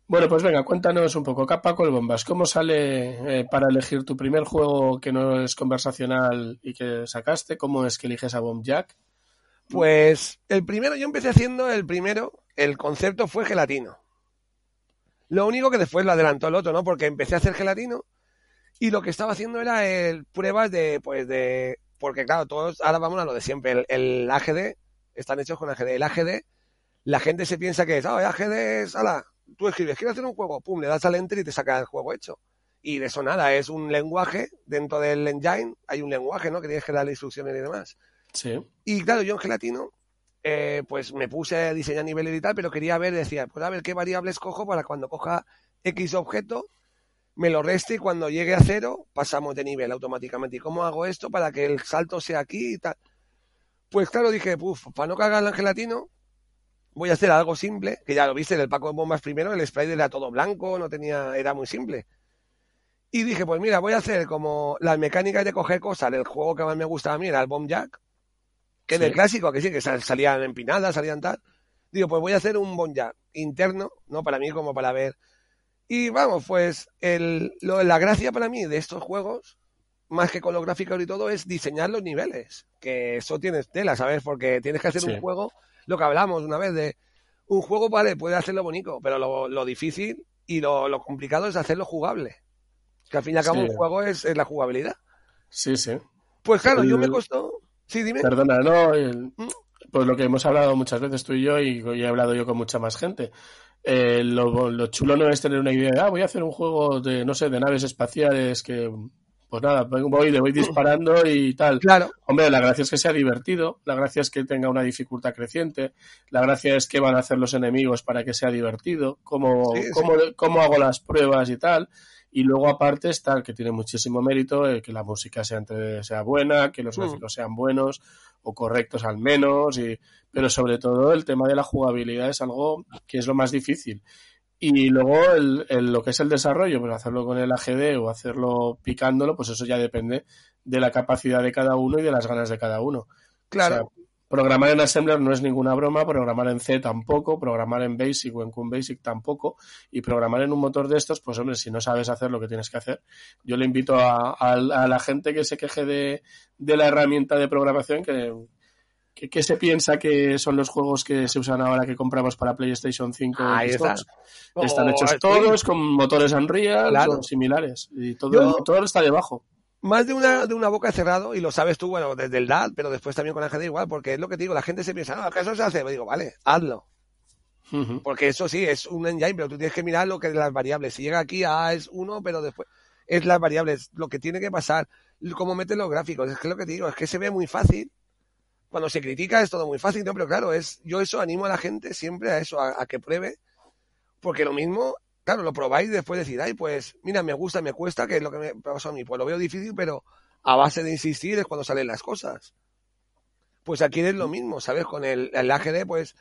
Bueno, pues venga, cuéntanos un poco, Capa el Bombas, ¿cómo sale eh, para elegir tu primer juego que no es conversacional y que sacaste? ¿Cómo es que eliges a Bomb Jack? Pues el primero, yo empecé haciendo el primero, el concepto fue gelatino. Lo único que después lo adelantó el otro, ¿no? Porque empecé a hacer gelatino y lo que estaba haciendo era el, pruebas de, pues de, porque claro, todos, ahora vamos a lo de siempre, el, AGD, están hechos con AGD. El AGD, la gente se piensa que es, ah, oh, AGD es, ala, tú escribes, quiero hacer un juego, pum, le das al enter y te saca el juego hecho. Y de eso nada, es un lenguaje, dentro del engine hay un lenguaje, ¿no? Que tienes que darle instrucciones y demás. Sí. Y claro, yo en Gelatino, eh, pues me puse a diseñar niveles y tal, pero quería ver, decía, pues a ver qué variables cojo para cuando coja X objeto, me lo reste y cuando llegue a cero pasamos de nivel automáticamente. ¿Y cómo hago esto para que el salto sea aquí y tal? Pues claro, dije, puf, para no cagar el gelatino, voy a hacer algo simple, que ya lo viste en el Paco de Bombas primero, el spray era todo blanco, no tenía, era muy simple. Y dije, pues mira, voy a hacer como las mecánicas de coger cosas del juego que más me gustaba a mí, era el Bomb Jack, que es el clásico, que sí, que salían empinadas, salían tal. Digo, pues voy a hacer un Bomb Jack interno, ¿no? Para mí como para ver y vamos, pues el, lo, la gracia para mí de estos juegos, más que con los gráficos y todo, es diseñar los niveles. Que eso tienes tela, ¿sabes? Porque tienes que hacer un juego, lo que hablamos una vez de un juego, vale, puede hacerlo bonito, pero lo, lo difícil y lo, lo, complicado es hacerlo jugable. Que al fin y al cabo un juego es, es, la jugabilidad. Sí, sí. Pues claro, yo me costó. Sí, dime. Perdona, no. ¿Mm? Pues lo que hemos hablado muchas veces tú y yo, y he hablado yo con mucha más gente. Eh, lo, chulo no es tener una idea de, ah, voy a hacer un juego de, no sé, de naves espaciales que, pues nada, voy, le voy disparando y tal. Claro. Hombre, la gracia es que sea divertido, la gracia es que tenga una dificultad creciente, la gracia es que van a hacer los enemigos para que sea divertido, cómo, cómo, cómo hago las pruebas y tal. Y luego aparte está el que tiene muchísimo mérito, el que la música sea, sea buena, que los mm. gráficos sean buenos o correctos al menos, y, pero sobre todo el tema de la jugabilidad es algo que es lo más difícil. Y luego el, lo que es el desarrollo, pues hacerlo con el AGD o hacerlo picándolo, pues eso ya depende de la capacidad de cada uno y de las ganas de cada uno. Claro. Programar en Assembler no es ninguna broma, programar en C tampoco, programar en Basic o en QBasic tampoco, y programar en un motor de estos, pues hombre, si no sabes hacer lo que tienes que hacer, yo le invito a, la gente que se queje de, la herramienta de programación que, que, se piensa que son los juegos que se usan ahora que compramos para PlayStation 5 Xbox. Están hechos oh, todos con motores Unreal, son similares, y todo, todo está debajo más de una, de una boca cerrado, y lo sabes tú, bueno, desde el DAD, pero después también con la gente igual, porque es lo que te digo, la gente se piensa, no, que eso se hace. digo, vale, hazlo. Porque eso sí, es un engine, pero tú tienes que mirar lo que es las variables. Si llega aquí, A es uno, pero después es las variables, lo que tiene que pasar, cómo meten los gráficos. Es que lo que te digo, es que se ve muy fácil. Cuando se critica es todo muy fácil, ¿no? pero claro, es, yo eso animo a la gente siempre a eso, a que pruebe, porque lo mismo claro, lo probáis y después decís, ay, pues mira, me gusta, me cuesta, que es lo que me pasó a mí. Pues lo veo difícil, pero a base de insistir es cuando salen las cosas. Pues aquí es lo mismo, ¿sabes? Con el, AGD, pues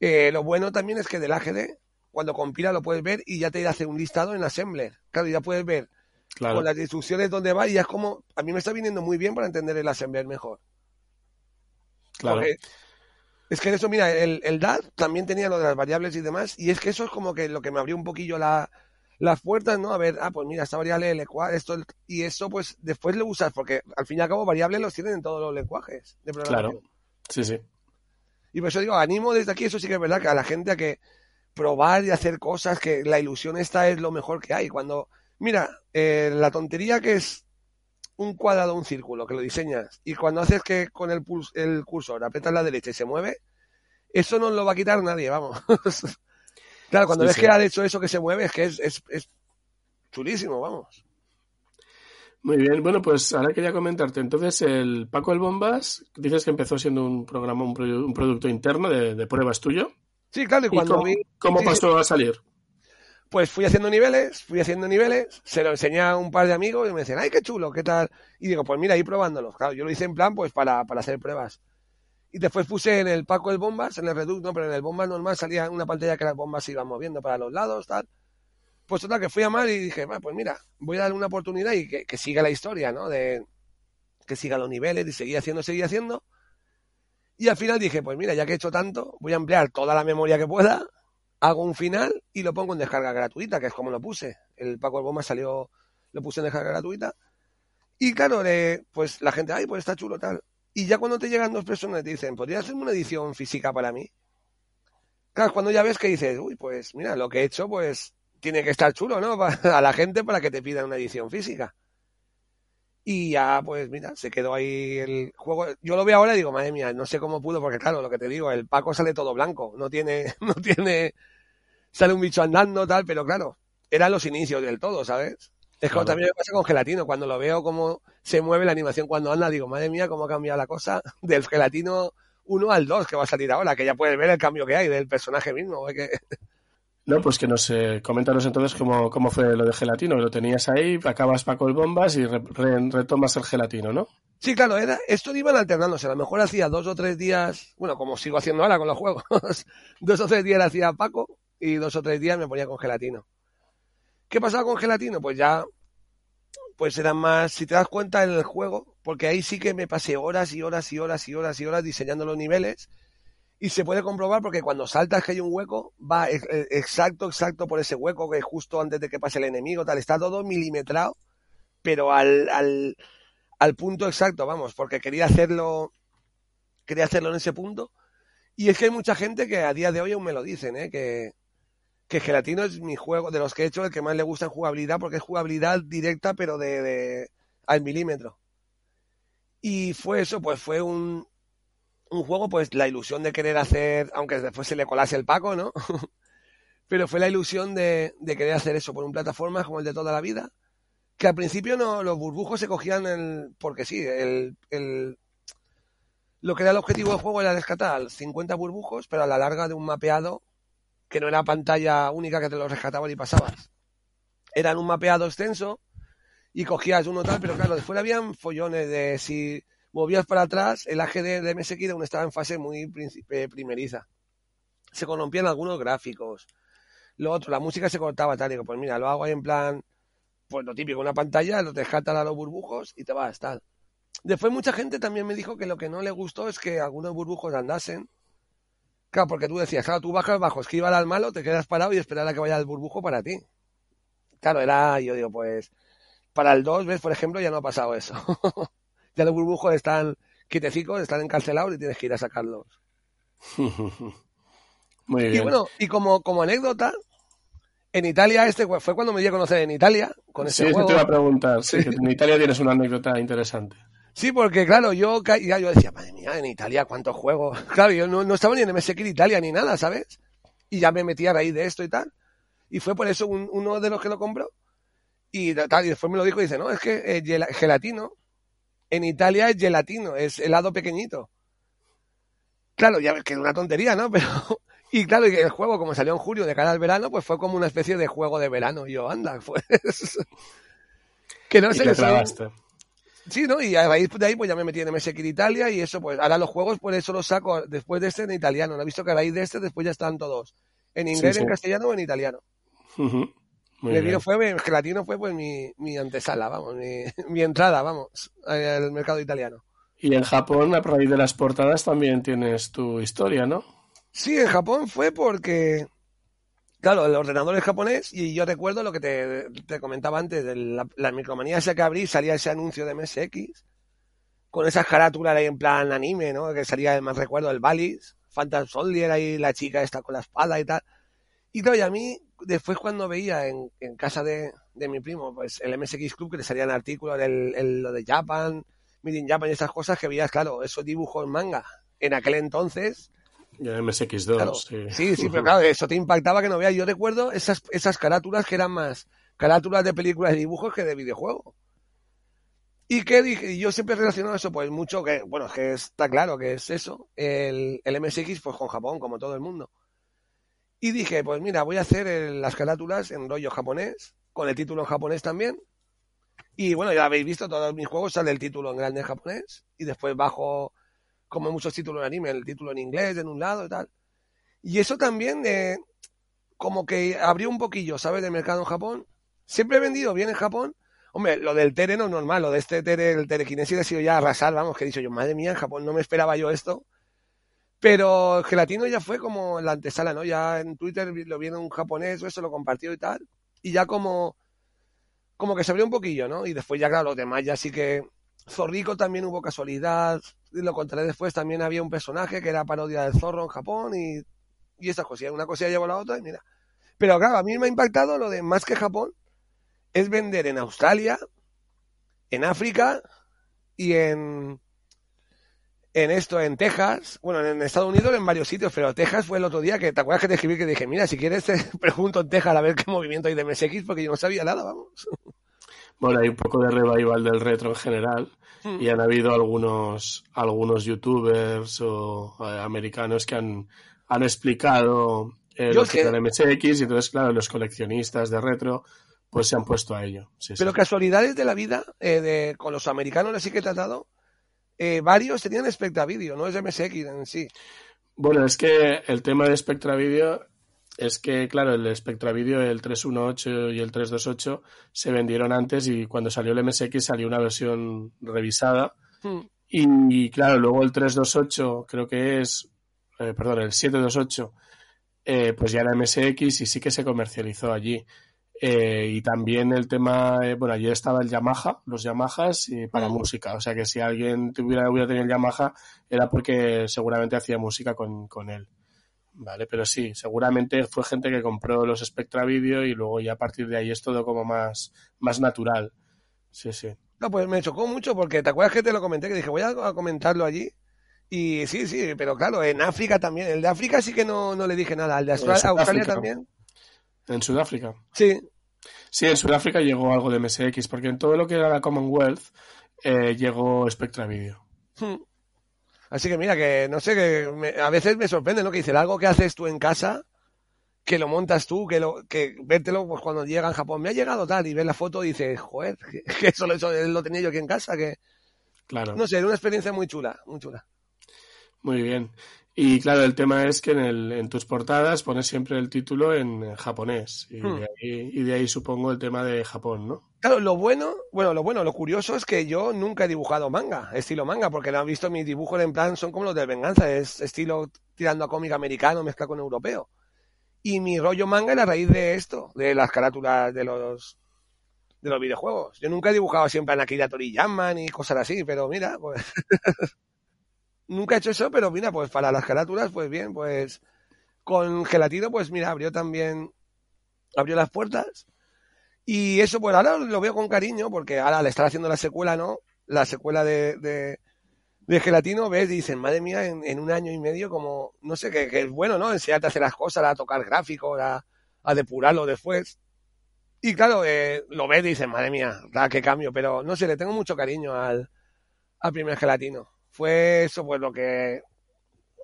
eh, lo bueno también es que del AGD, cuando compila lo puedes ver y ya te hace un listado en Assembler. Claro, ya puedes ver con las instrucciones dónde va y ya es como, a mí me está viniendo muy bien para entender el Assembler mejor. Claro. Es que eso, mira, el, el DAD también tenía lo de las variables y demás, y es que eso es como que lo que me abrió un poquillo la, las puertas, ¿no? A ver, ah, pues mira, esta variable L4, esto, y eso pues después lo usas, porque al fin y al cabo variables los tienen en todos los lenguajes de programación. Claro, sí, sí. Y por eso digo, animo desde aquí, eso sí que es verdad, que a la gente a que probar y hacer cosas, que la ilusión esta es lo mejor que hay. Cuando, mira, eh, la tontería que es un cuadrado, un círculo, que lo diseñas, y cuando haces que con el, el cursor apretas la derecha y se mueve, eso no lo va a quitar nadie, vamos. *laughs* claro, cuando Sí, ves sí. que ha hecho eso que se mueve, es que es, es, es chulísimo, vamos. Muy bien, bueno, pues ahora quería comentarte. Entonces, el Paco el Bombas, dices que empezó siendo un programa, un, pro- un producto interno de, de pruebas tuyo. Sí, claro, y ¿Y cuando cómo, vi, cómo sí. pasó a salir? Pues fui haciendo niveles, fui haciendo niveles, se lo enseñé a un par de amigos y me decían, ay, qué chulo, qué tal. Y digo, pues mira, ahí probándolos. Claro, yo lo hice en plan, pues para, para hacer pruebas. Y después puse en el Paco el Bombas, en el Redux, no, pero en el Bombas normal salía una pantalla que las bombas se iban moviendo para los lados, tal. Pues total, que fui a mal y dije, "Va, pues mira, voy a darle una oportunidad y que, que siga la historia, ¿no? De que siga los niveles y seguir haciendo, seguir haciendo. Y al final dije, pues mira, ya que he hecho tanto, voy a emplear toda la memoria que pueda, hago un final y lo pongo en descarga gratuita, que es como lo puse. El Paco el Bomba salió, lo puse en descarga gratuita. Y claro, le- pues la gente, ay, pues está chulo tal. Y ya cuando te llegan dos personas te dicen, ¿podrías hacerme una edición física para mí? Claro, cuando ya ves que dices, uy, pues mira, lo que he hecho, pues tiene que estar chulo, ¿no? *laughs* A la gente para que te pidan una edición física. Y ya, pues mira, se quedó ahí el juego. Yo lo veo ahora y digo, madre mía, no sé cómo pudo, porque claro, lo que te digo, el Paco sale todo blanco, no tiene, *laughs* no tiene, sale un bicho andando, tal, pero claro, eran los inicios del todo, ¿sabes? Es como Claro. también me pasa con Gelatino, cuando lo veo cómo se mueve la animación cuando anda, digo, madre mía, cómo ha cambiado la cosa *laughs* del Gelatino 1 al 2 que va a salir ahora, que ya puedes ver el cambio que hay del personaje mismo. es que- *laughs* No, pues que nos eh, coméntanos entonces cómo, cómo fue lo de gelatino. Lo tenías ahí, acabas Paco el Bombas y re- re- retomas el gelatino, ¿no? Sí, claro, era, esto iban alternándose. A lo mejor hacía dos o tres días, bueno, como sigo haciendo ahora con los juegos, *laughs* dos o tres días hacía Paco y dos o tres días me ponía con gelatino. ¿Qué pasaba con gelatino? Pues ya, pues eran más, si te das cuenta en el juego, porque ahí sí que me pasé horas y horas y horas y horas y horas diseñando los niveles y se puede comprobar porque cuando saltas que hay un hueco, va eh, exacto, exacto por ese hueco que es justo antes de que pase el enemigo, tal, está todo milimetrado, pero al, al, al punto exacto, vamos, porque quería hacerlo, quería hacerlo en ese punto. Y es que hay mucha gente que a día de hoy aún me lo dicen, ¿eh? que, que Gelatino es mi juego, de los que he hecho, el que más le gusta en jugabilidad, porque es jugabilidad directa, pero de, al milímetro. Y fue eso, pues fue un, un juego, pues la ilusión de querer hacer, aunque después se le colase el Paco, ¿no? *laughs* pero fue la ilusión de, de querer hacer eso por un plataforma como el de toda la vida que al principio no los burbujos se cogían el, porque sí, el, el lo que era el objetivo del juego era rescatar 50 burbujos, pero a la larga de un mapeado que no era pantalla única que te lo rescataban y pasabas. Eran un mapeado extenso y cogías uno tal, pero claro, después habían follones de si movías para atrás, el AGD de MSX aún estaba en fase muy primeriza. Se corrompían algunos gráficos. Lo otro, la música se cortaba tal, y digo, pues mira, lo hago ahí en plan pues lo típico, una pantalla, lo te jatan a los burbujos y te vas, tal. Después mucha gente también me dijo que lo que no le gustó es que algunos burbujos andasen. Claro, porque tú decías, claro, tú bajas bajo, esquivar al malo, te quedas parado y esperar a que vaya el burbujo para ti. Claro, era, yo digo, pues, para el 2, ¿ves? Por ejemplo, ya no ha pasado eso. *laughs* ya los burbujos están quietecicos, están encarcelados y tienes que ir a sacarlos. *laughs* Muy Y bien. bueno, y como, como anécdota, en Italia, este fue cuando me di a conocer en Italia, con sí, ese eso juego. te iba a preguntar. Sí, Sí. *laughs* que en Italia tienes una anécdota interesante. Sí, porque claro, yo, ya yo decía, madre mía, en Italia cuántos juegos. *laughs* Claro, yo no, no estaba ni en MSX en Italia ni nada, ¿sabes? Y ya me metí a raíz de esto y tal. Y fue por eso un- uno de los que lo compró. Y tal, y después me lo dijo y dice, no, es que eh, gela- gelatino. En Italia es gelatino, es helado pequeñito. Claro, ya ves que es una tontería, ¿no? *laughs* Pero. Y claro, y el juego, como salió en julio de cara al verano, pues fue como una especie de juego de verano. Y yo, anda, *laughs* pues. que no y se te les clavaste. Sí, ¿no? Y a raíz de ahí pues ya me metí en MSX en Italia y eso pues ahora los juegos por eso los saco después de este en italiano. ¿No he visto que a raíz de este después ya están todos en inglés, Sí, sí. en castellano o en italiano? Muy el bien. vino fue, el gelatino fue pues mi, mi antesala, vamos, mi, *laughs* mi entrada, vamos, al mercado italiano. Y en Japón, a raíz de las portadas, también tienes tu historia, ¿no? Sí, en Japón fue porque, claro, el ordenador es japonés y yo recuerdo lo que te, comentaba antes, de la, la micromanía esa que abrí, salía ese anuncio de MSX, con esas carátulas ahí en plan anime, ¿no? Que salía, más recuerdo, el Valis, Phantom Soldier ahí, la chica está con la espada y tal. Y claro, y a mí, después cuando veía en, casa de, de, mi primo, pues el MSX Club, que le salían artículos, el, el, lo de Japan, Made in Japan y esas cosas que veías, claro, esos dibujos en manga. En aquel entonces. Ya MSX2, claro, sí. Sí, sí, pero *laughs* claro, eso te impactaba que no veas. Yo recuerdo esas, esas carátulas que eran más carátulas de películas de dibujos que de videojuegos. Y que dije, yo siempre he relacionado eso, pues mucho que, bueno, que está claro que es eso, el, el MSX, pues con Japón, como todo el mundo. Y dije, pues mira, voy a hacer el, las carátulas en rollo japonés, con el título en japonés también. Y bueno, ya habéis visto, todos mis juegos sale el título en grande en japonés. Y después bajo, como muchos títulos en anime, el título en inglés en un lado y tal. Y eso también, eh, como que abrió un poquillo, ¿sabes? Del mercado en Japón. Siempre he vendido bien en Japón. Hombre, lo del Tere no es normal, lo de este Tere, el Telekinesis ha sido ya arrasar, vamos, que he dicho yo, madre mía, en Japón no me esperaba yo esto. Pero Gelatino ya fue como la antesala, ¿no? Ya en Twitter lo vieron un japonés eso, lo compartió y tal. Y ya como, como que se abrió un poquillo, ¿no? Y después ya, claro, los demás ya sí que... Zorrico también hubo casualidad. Lo contaré después, también había un personaje que era parodia del zorro en Japón y, y esas cosas. Una cosilla llevó a la otra y mira. Pero claro, a mí me ha impactado lo de más que Japón, es vender en Australia, en África y en, en esto, en Texas, bueno, en Estados Unidos en varios sitios, pero Texas fue el otro día que te acuerdas que te escribí que dije, mira, si quieres *laughs* te pregunto en Texas a ver qué movimiento hay de MSX porque yo no sabía nada, vamos. Bueno, hay un poco de revival del retro en general Hmm. y han habido algunos algunos youtubers o eh, americanos que han, han explicado eh, Yo lo es que el MSX y entonces, claro, los coleccionistas de retro pues se han puesto a ello. Sí, Pero sí. casualidades de la vida, eh, de, con los americanos así que he tratado, eh, varios tenían Spectra Video, no es MSX en sí. Bueno, es que el tema de Spectra Video es que, claro, el Spectra Video, el 318 y el 328 se vendieron antes y cuando salió el MSX salió una versión revisada Hmm. y, claro, luego el 328 creo que es, eh, perdón, el 728 eh, pues ya era MSX y sí que se comercializó allí. Eh, y también el tema, bueno, allí estaba el Yamaha, los Yamahas y para Mm. música. O sea que si alguien tuviera, hubiera tenido el Yamaha era porque seguramente hacía música con, con él. Vale, pero sí, seguramente fue gente que compró los Spectra Video y luego ya a partir de ahí es todo como más, más natural. Sí, sí. No, pues me chocó mucho porque te acuerdas que te lo comenté, que dije voy a, comentarlo allí. Y sí, sí, pero claro, en África también. El de África sí que no, no le dije nada. El de Austra- Sudáfrica. Australia también. En Sudáfrica. Sí, Sí, en Sudáfrica llegó algo de MSX, porque en todo lo que era la Commonwealth eh, llegó Spectra Video. Hmm. Así que mira, que no sé, que me- a veces me sorprende, ¿no? Que dice algo que haces tú en casa, que lo montas tú, que lo, que vértelo pues cuando llega en Japón, me ha llegado tal, y ves la foto y dices, joder, que, *laughs* que eso, lo- eso lo tenía yo aquí en casa, que Claro. no sé, era una experiencia muy chula, muy chula. Muy bien. Y claro, el tema es que en, el, en tus portadas pones siempre el título en, en japonés. Y, Hmm. de ahí, y de ahí supongo el tema de Japón, ¿no? Claro, lo bueno, bueno, lo bueno, lo curioso es que yo nunca he dibujado manga, estilo manga, porque lo han visto mis dibujos en plan, son como los de venganza, es estilo tirando a cómic americano mezclado con europeo. Y mi rollo manga es la raíz de esto, de las carátulas de los de los videojuegos. Yo nunca he dibujado siempre a Akira Toriyama ni cosas así, pero mira, pues *laughs* nunca he hecho eso, pero mira, pues para las carátulas, pues bien, pues con gelatino, pues mira, abrió también abrió las puertas. Y eso, pues ahora lo veo con cariño, porque ahora le están haciendo la secuela, ¿no? La secuela de, de, Gelatino, ves, dicen, madre mía, en, un año y medio, como, no sé, que, que es bueno, ¿no? Enseñarte a hacer las cosas, a tocar gráficos, a, depurarlo después. Y claro, eh, lo ves y dices, madre mía, da qué cambio, pero no sé, le tengo mucho cariño al, al primer Gelatino. Fue eso, pues lo que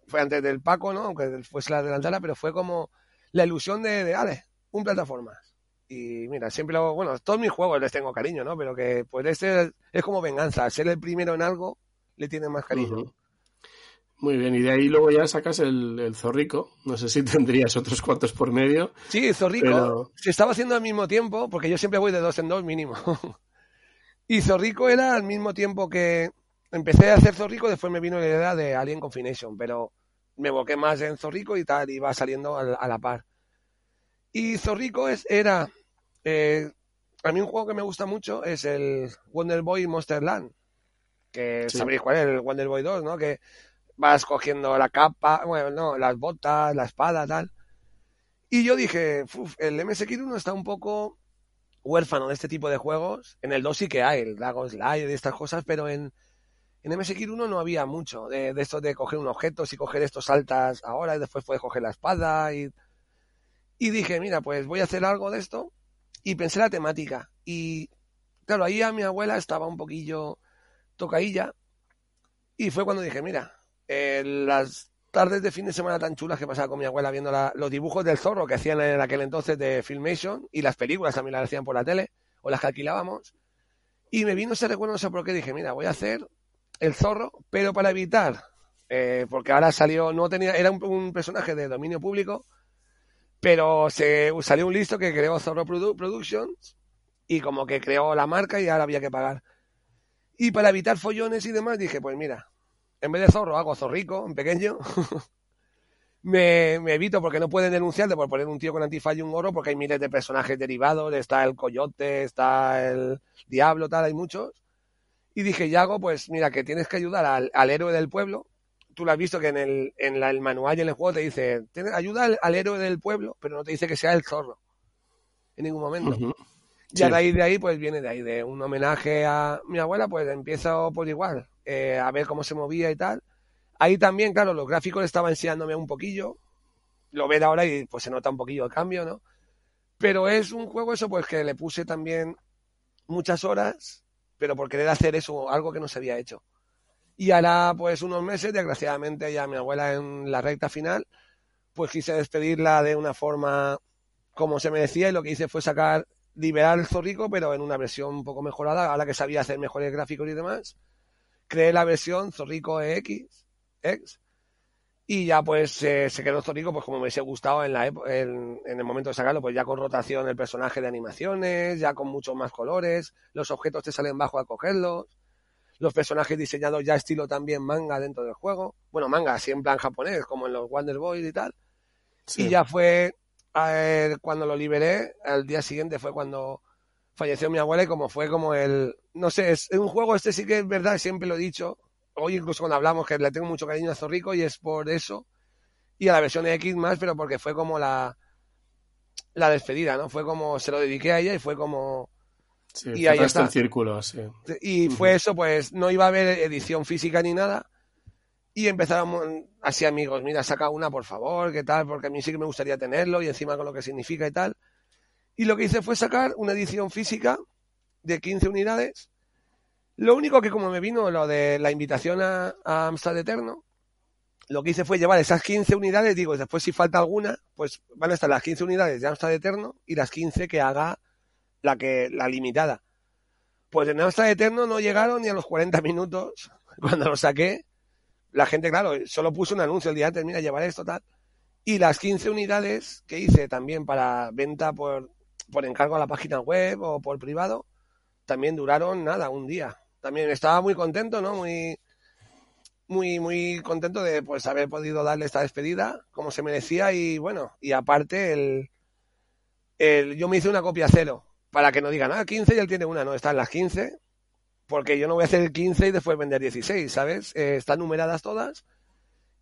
fue antes del Paco, ¿no? Aunque fuese la delantera, pero fue como la ilusión de, de Ale, un plataformas. Y mira, siempre lo, bueno, todos mis juegos les tengo cariño, ¿no? Pero que pues este es como venganza, ser el primero en algo, le tiene más cariño. Muy bien, y de ahí luego ya sacas el, el Zorrico. No sé si *laughs* tendrías otros cuantos por medio. Sí, Zorrico Pero- se estaba haciendo al mismo tiempo, porque yo siempre voy de dos en dos mínimo. *laughs* y Zorrico era al mismo tiempo que, empecé a hacer Zorrico, después me vino la idea de Alien Confination, pero me boqué más en Zorrico y tal, y va saliendo a, la par. Y Zorrico es, era, eh, a mí un juego que me gusta mucho es el Wonder Boy Monster Land, que sabréis cuál es, el Wonder Boy 2, ¿no? Que vas cogiendo la capa, bueno, no, las botas, la espada, tal. Y yo dije, el MSX1 está un poco huérfano de este tipo de juegos. En el 2 sí que hay, el Dragon Slide y estas cosas, pero en, en MSX1 no había mucho de, esto de coger un objeto, y coger estos saltas ahora y después puedes coger la espada y, y dije, mira, pues voy a hacer algo de esto y pensé la temática. Y claro, ahí a mi abuela estaba un poquillo tocailla y fue cuando dije, mira, las tardes de fin de semana tan chulas que pasaba con mi abuela viendo los dibujos del zorro que hacían en aquel entonces de Filmation y las películas también las hacían por la tele o las que alquilábamos y me vino ese recuerdo, no sé por qué, dije, mira, voy a hacer el zorro, pero para evitar, eh, porque ahora salió, no tenía, era un, personaje de dominio público, pero se salió un listo que creó Zorro Productions y como que creó la marca y ahora había que pagar. Y para evitar follones y demás dije, pues mira, en vez de zorro hago zorrico en pequeño. *laughs* me, evito porque no pueden denunciarte por poner un tío con antifaz y un oro porque hay miles de personajes derivados, está el coyote, está el diablo, tal, hay muchos. Y dije, Yago, pues mira, que tienes que ayudar al, héroe del pueblo. Tú lo has visto que en el, en el manual y en el juego te dice, ayuda al, héroe del pueblo, pero no te dice que sea el zorro. En ningún momento. Y a raíz de ahí, pues viene de ahí, de un homenaje a mi abuela, pues empiezo por igual, eh, a ver cómo se movía y tal. Ahí también, claro, los gráficos estaba enseñándome un poquillo. Lo ven ahora y pues se nota un poquillo el cambio, ¿no? Pero es un juego eso, pues que le puse también muchas horas pero por querer hacer eso, algo que no se había hecho. Y ahora, pues unos meses, desgraciadamente, ya mi abuela en la recta final, pues quise despedirla de una forma como se me decía y lo que hice fue sacar, liberar el Zorrico, pero en una versión un poco mejorada, ahora que sabía hacer mejores gráficos y demás. Creé la versión Zorrico X, X y ya pues se quedó Zorrico pues como me hubiese gustado en, la en, el momento de sacarlo, pues ya con rotación el personaje de animaciones, ya con muchos más colores, los objetos te salen bajo al cogerlos, los personajes diseñados ya estilo también manga dentro del juego, bueno manga así en plan japonés como en los Wonder Boys y tal, y ya fue cuando lo liberé, al día siguiente fue cuando falleció mi abuela y como fue como el, no sé, es un juego este sí que es verdad, siempre lo he dicho, hoy incluso cuando hablamos que le tengo mucho cariño a Zorrico y es por eso. Y a la versión de X más, pero porque fue como la, la despedida, ¿no? Fue como, se lo dediqué a ella y fue como... Sí, y ahí está. el círculo, sí. Y fue eso, pues no iba a haber edición física ni nada. Y empezábamos así amigos, mira, saca una por favor, qué tal, porque a mí sí que me gustaría tenerlo y encima con lo que significa y tal. Y lo que hice fue sacar una edición física de 15 unidades lo único que como me vino lo de la invitación a, Amstrad Eterno, lo que hice fue llevar esas 15 unidades, digo, después si falta alguna, pues van a estar las 15 unidades de Amstrad Eterno y las 15 que haga la que la limitada. Pues en Amstrad Eterno no llegaron ni a los 40 minutos *laughs* cuando lo saqué. La gente, claro, solo puso un anuncio el día antes, mira, llevar esto, tal. Y las 15 unidades que hice también para venta por, por encargo a la página web o por privado, también duraron nada, un día también estaba muy contento, ¿no? Muy, muy, muy contento de pues haber podido darle esta despedida como se merecía y bueno, y aparte el, el yo me hice una copia cero para que no digan, ah, 15 y él tiene una, no, están las 15 porque yo no voy a hacer 15 y después vender 16, ¿sabes? Eh, están numeradas todas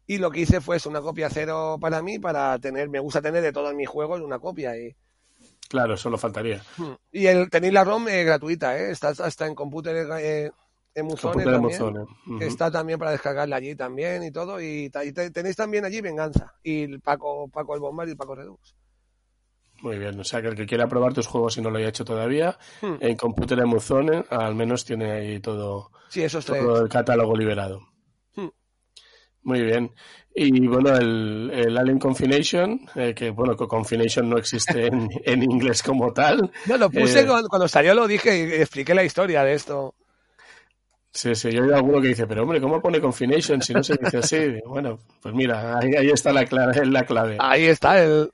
y lo que hice fue una copia cero para mí para tener, me gusta tener de todos mis juegos una copia y Claro, solo faltaría. Hmm. Y el, tenéis la ROM eh, gratuita, ¿eh? Está, está en Computer eh, en también. Está también para descargarla allí también y todo. Y, tenéis también allí Venganza. Y Paco, Paco el Bombar y Paco Redux. Muy bien, o sea que el que quiera probar tus juegos y no lo haya hecho todavía, hmm. en Computer Emuzone al menos tiene ahí todo, sí, eso todo el catálogo liberado. Hmm. Muy bien. Y bueno, el, el Alien Confination, eh, que bueno, Confination no existe en, *laughs* en, inglés como tal. No, lo puse eh, cuando, salió, lo dije y expliqué la historia de esto. Sí, sí, yo oído alguno que dice, pero hombre, ¿cómo pone Confination si no se dice así? *laughs* Bueno, pues mira, ahí, ahí está la clave, la clave. Ahí está el...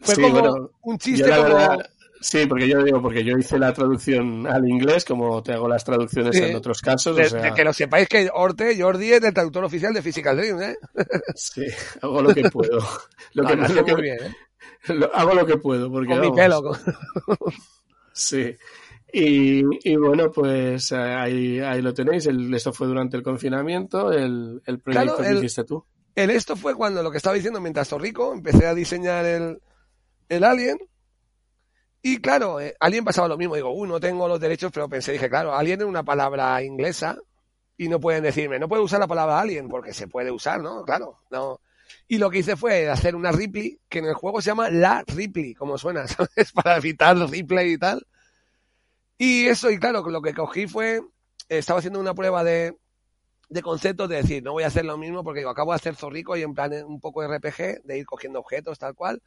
Fue como un chiste como... Sí, porque yo digo, porque yo hice la traducción al inglés, como te hago las traducciones en otros casos. De, que lo sepáis que Orte, Jordi es el traductor oficial de Physical Dream, ¿eh? *laughs* Sí, hago lo que puedo. Lo que, lo que, bien, ¿eh? *laughs* hago lo que puedo, porque. Con mi pelo. sí. Y, y, bueno, pues eh, ahí, ahí lo tenéis. El, esto fue durante el confinamiento, el, el proyecto que hiciste tú. El esto fue cuando lo que estaba diciendo mientras Rico empecé a diseñar el, el Alien y claro, eh, alguien pasaba lo mismo. Digo, uh, no tengo los derechos, pero pensé, dije, claro, alien es una palabra inglesa y no pueden decirme, no puedo usar la palabra alien porque se puede usar, ¿no? Claro, no. Y lo que hice fue hacer una Ripley, que en el juego se llama la Ripley, como suena, *laughs* ¿sabes? Para evitar Ripley y tal. Y eso, y claro, lo que cogí fue, estaba haciendo una prueba de, de conceptos de decir, no voy a hacer lo mismo porque digo, acabo de hacer Zorrico y en plan un poco RPG, de ir cogiendo objetos tal cual.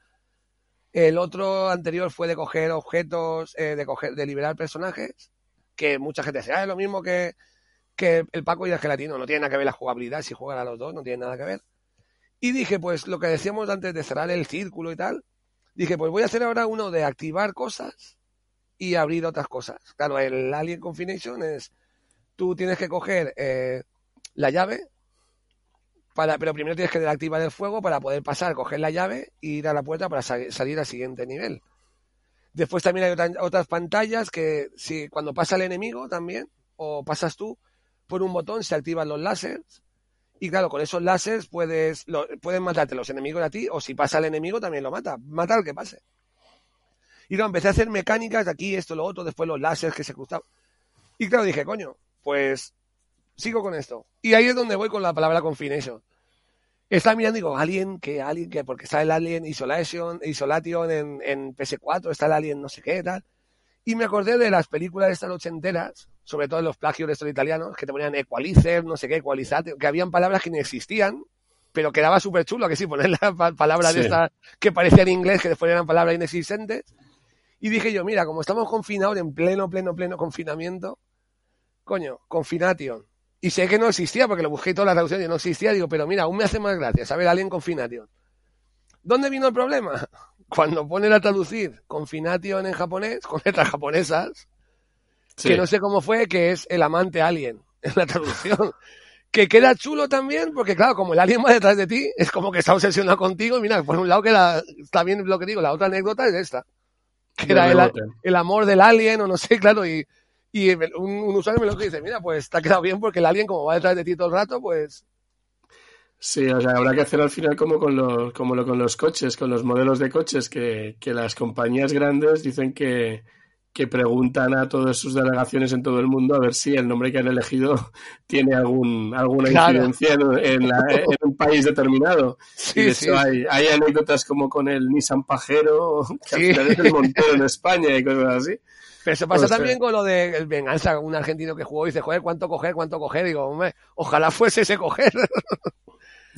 El otro anterior fue de coger objetos, eh, de coger, de liberar personajes, que mucha gente dice, ah, es lo mismo que, que el Paco y el Gelatino, no tiene nada que ver la jugabilidad, si juegan a los dos, no tiene nada que ver. Y dije, pues lo que decíamos antes de cerrar el círculo y tal, dije, pues voy a hacer ahora uno de activar cosas y abrir otras cosas. Claro, el Alien Confination es, tú tienes que coger eh, la llave, para, pero primero tienes que desactivar el fuego para poder pasar, coger la llave e ir a la puerta para salir al siguiente nivel. Después también hay otras pantallas que si cuando pasa el enemigo también, o pasas tú, por un botón se activan los láseres. Y claro, con esos láseres puedes, lo, pueden matarte los enemigos a ti, o si pasa el enemigo también lo mata. Mata al que pase. Y luego empecé a hacer mecánicas de aquí, esto, lo otro, después los láseres que se cruzaban. Y claro, dije, coño, pues sigo con esto. Y ahí es donde voy con la palabra confination. Está mirando y digo, Alien, que Alien, que porque está el Alien Isolation, Isolation en, en PS4, está el Alien no sé qué, tal. Y me acordé de las películas de estas ochenteras, sobre todo en los plagios de estos italianos, que te ponían equalizer, no sé qué, equalizate, que habían palabras que ni existían, pero quedaba súper chulo, que sí, poner las palabras de estas que parecían inglés, que después eran palabras inexistentes. Y dije yo, mira, como estamos confinados en pleno, pleno, pleno confinamiento, coño, confination. Y sé que no existía porque lo busqué toda la traducción y no existía. Digo, pero mira, aún me hace más gracia saber Alien Confination. ¿Dónde vino el problema? *laughs* Cuando ponen a traducir Confination en japonés, con letras japonesas, que no sé cómo fue, que es el amante alien *laughs* en la traducción. que queda chulo también, porque claro, como el alien va detrás de ti, es como que está obsesionado contigo. Y mira, por un lado queda, está bien lo que digo, la otra anécdota es esta. Que era el, el, amor del alien, o no sé, *laughs* claro, y y un, usuario me lo dice, mira, pues te ha quedado bien porque el alien como va detrás de ti todo el rato, pues... Sí, o sea, habrá que hacer al final como con los, como lo con los coches, con los modelos de coches, que, que las compañías grandes dicen que, que preguntan a todas sus delegaciones en todo el mundo a ver si el nombre que han elegido *laughs* tiene algún, alguna incidencia en, un país determinado. Sí, y de hay, hay, anécdotas como con el Nissan Pajero, *laughs* que es el Montero en España y cosas así. Pero eso pasa también con lo de el Venganza, un argentino que jugó y dice, joder, ¿cuánto coger? ¿Cuánto coger? Digo, hombre, ojalá fuese ese coger. *laughs*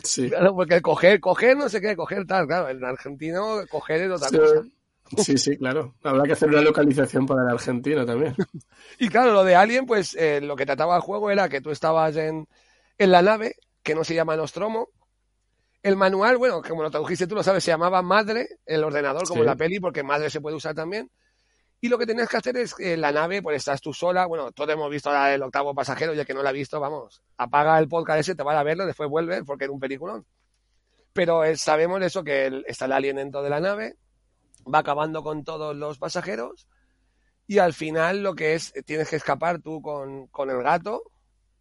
Sí. Claro, porque el coger, coger no sé qué, coger tal, claro, el argentino coger es otra cosa. Sí, sí, claro. Habrá que hacer una localización para el argentino también. *laughs* y claro, lo de Alien, pues eh, lo que trataba el juego era que tú estabas en, en la nave, que no se llama Nostromo. El manual, bueno, como lo tradujiste tú lo sabes, se llamaba Madre, el ordenador, como en la peli, porque Madre se puede usar también. Y lo que tenías que hacer es que en la nave, pues estás tú sola. Bueno, todos hemos visto el octavo pasajero, ya que no lo ha visto, vamos, apaga el podcast ese, te va a verlo, después vuelve, porque era un peliculón. Pero eh, sabemos eso, que está el alien dentro de la nave, va acabando con todos los pasajeros, y al final lo que es, tienes que escapar tú con, con el gato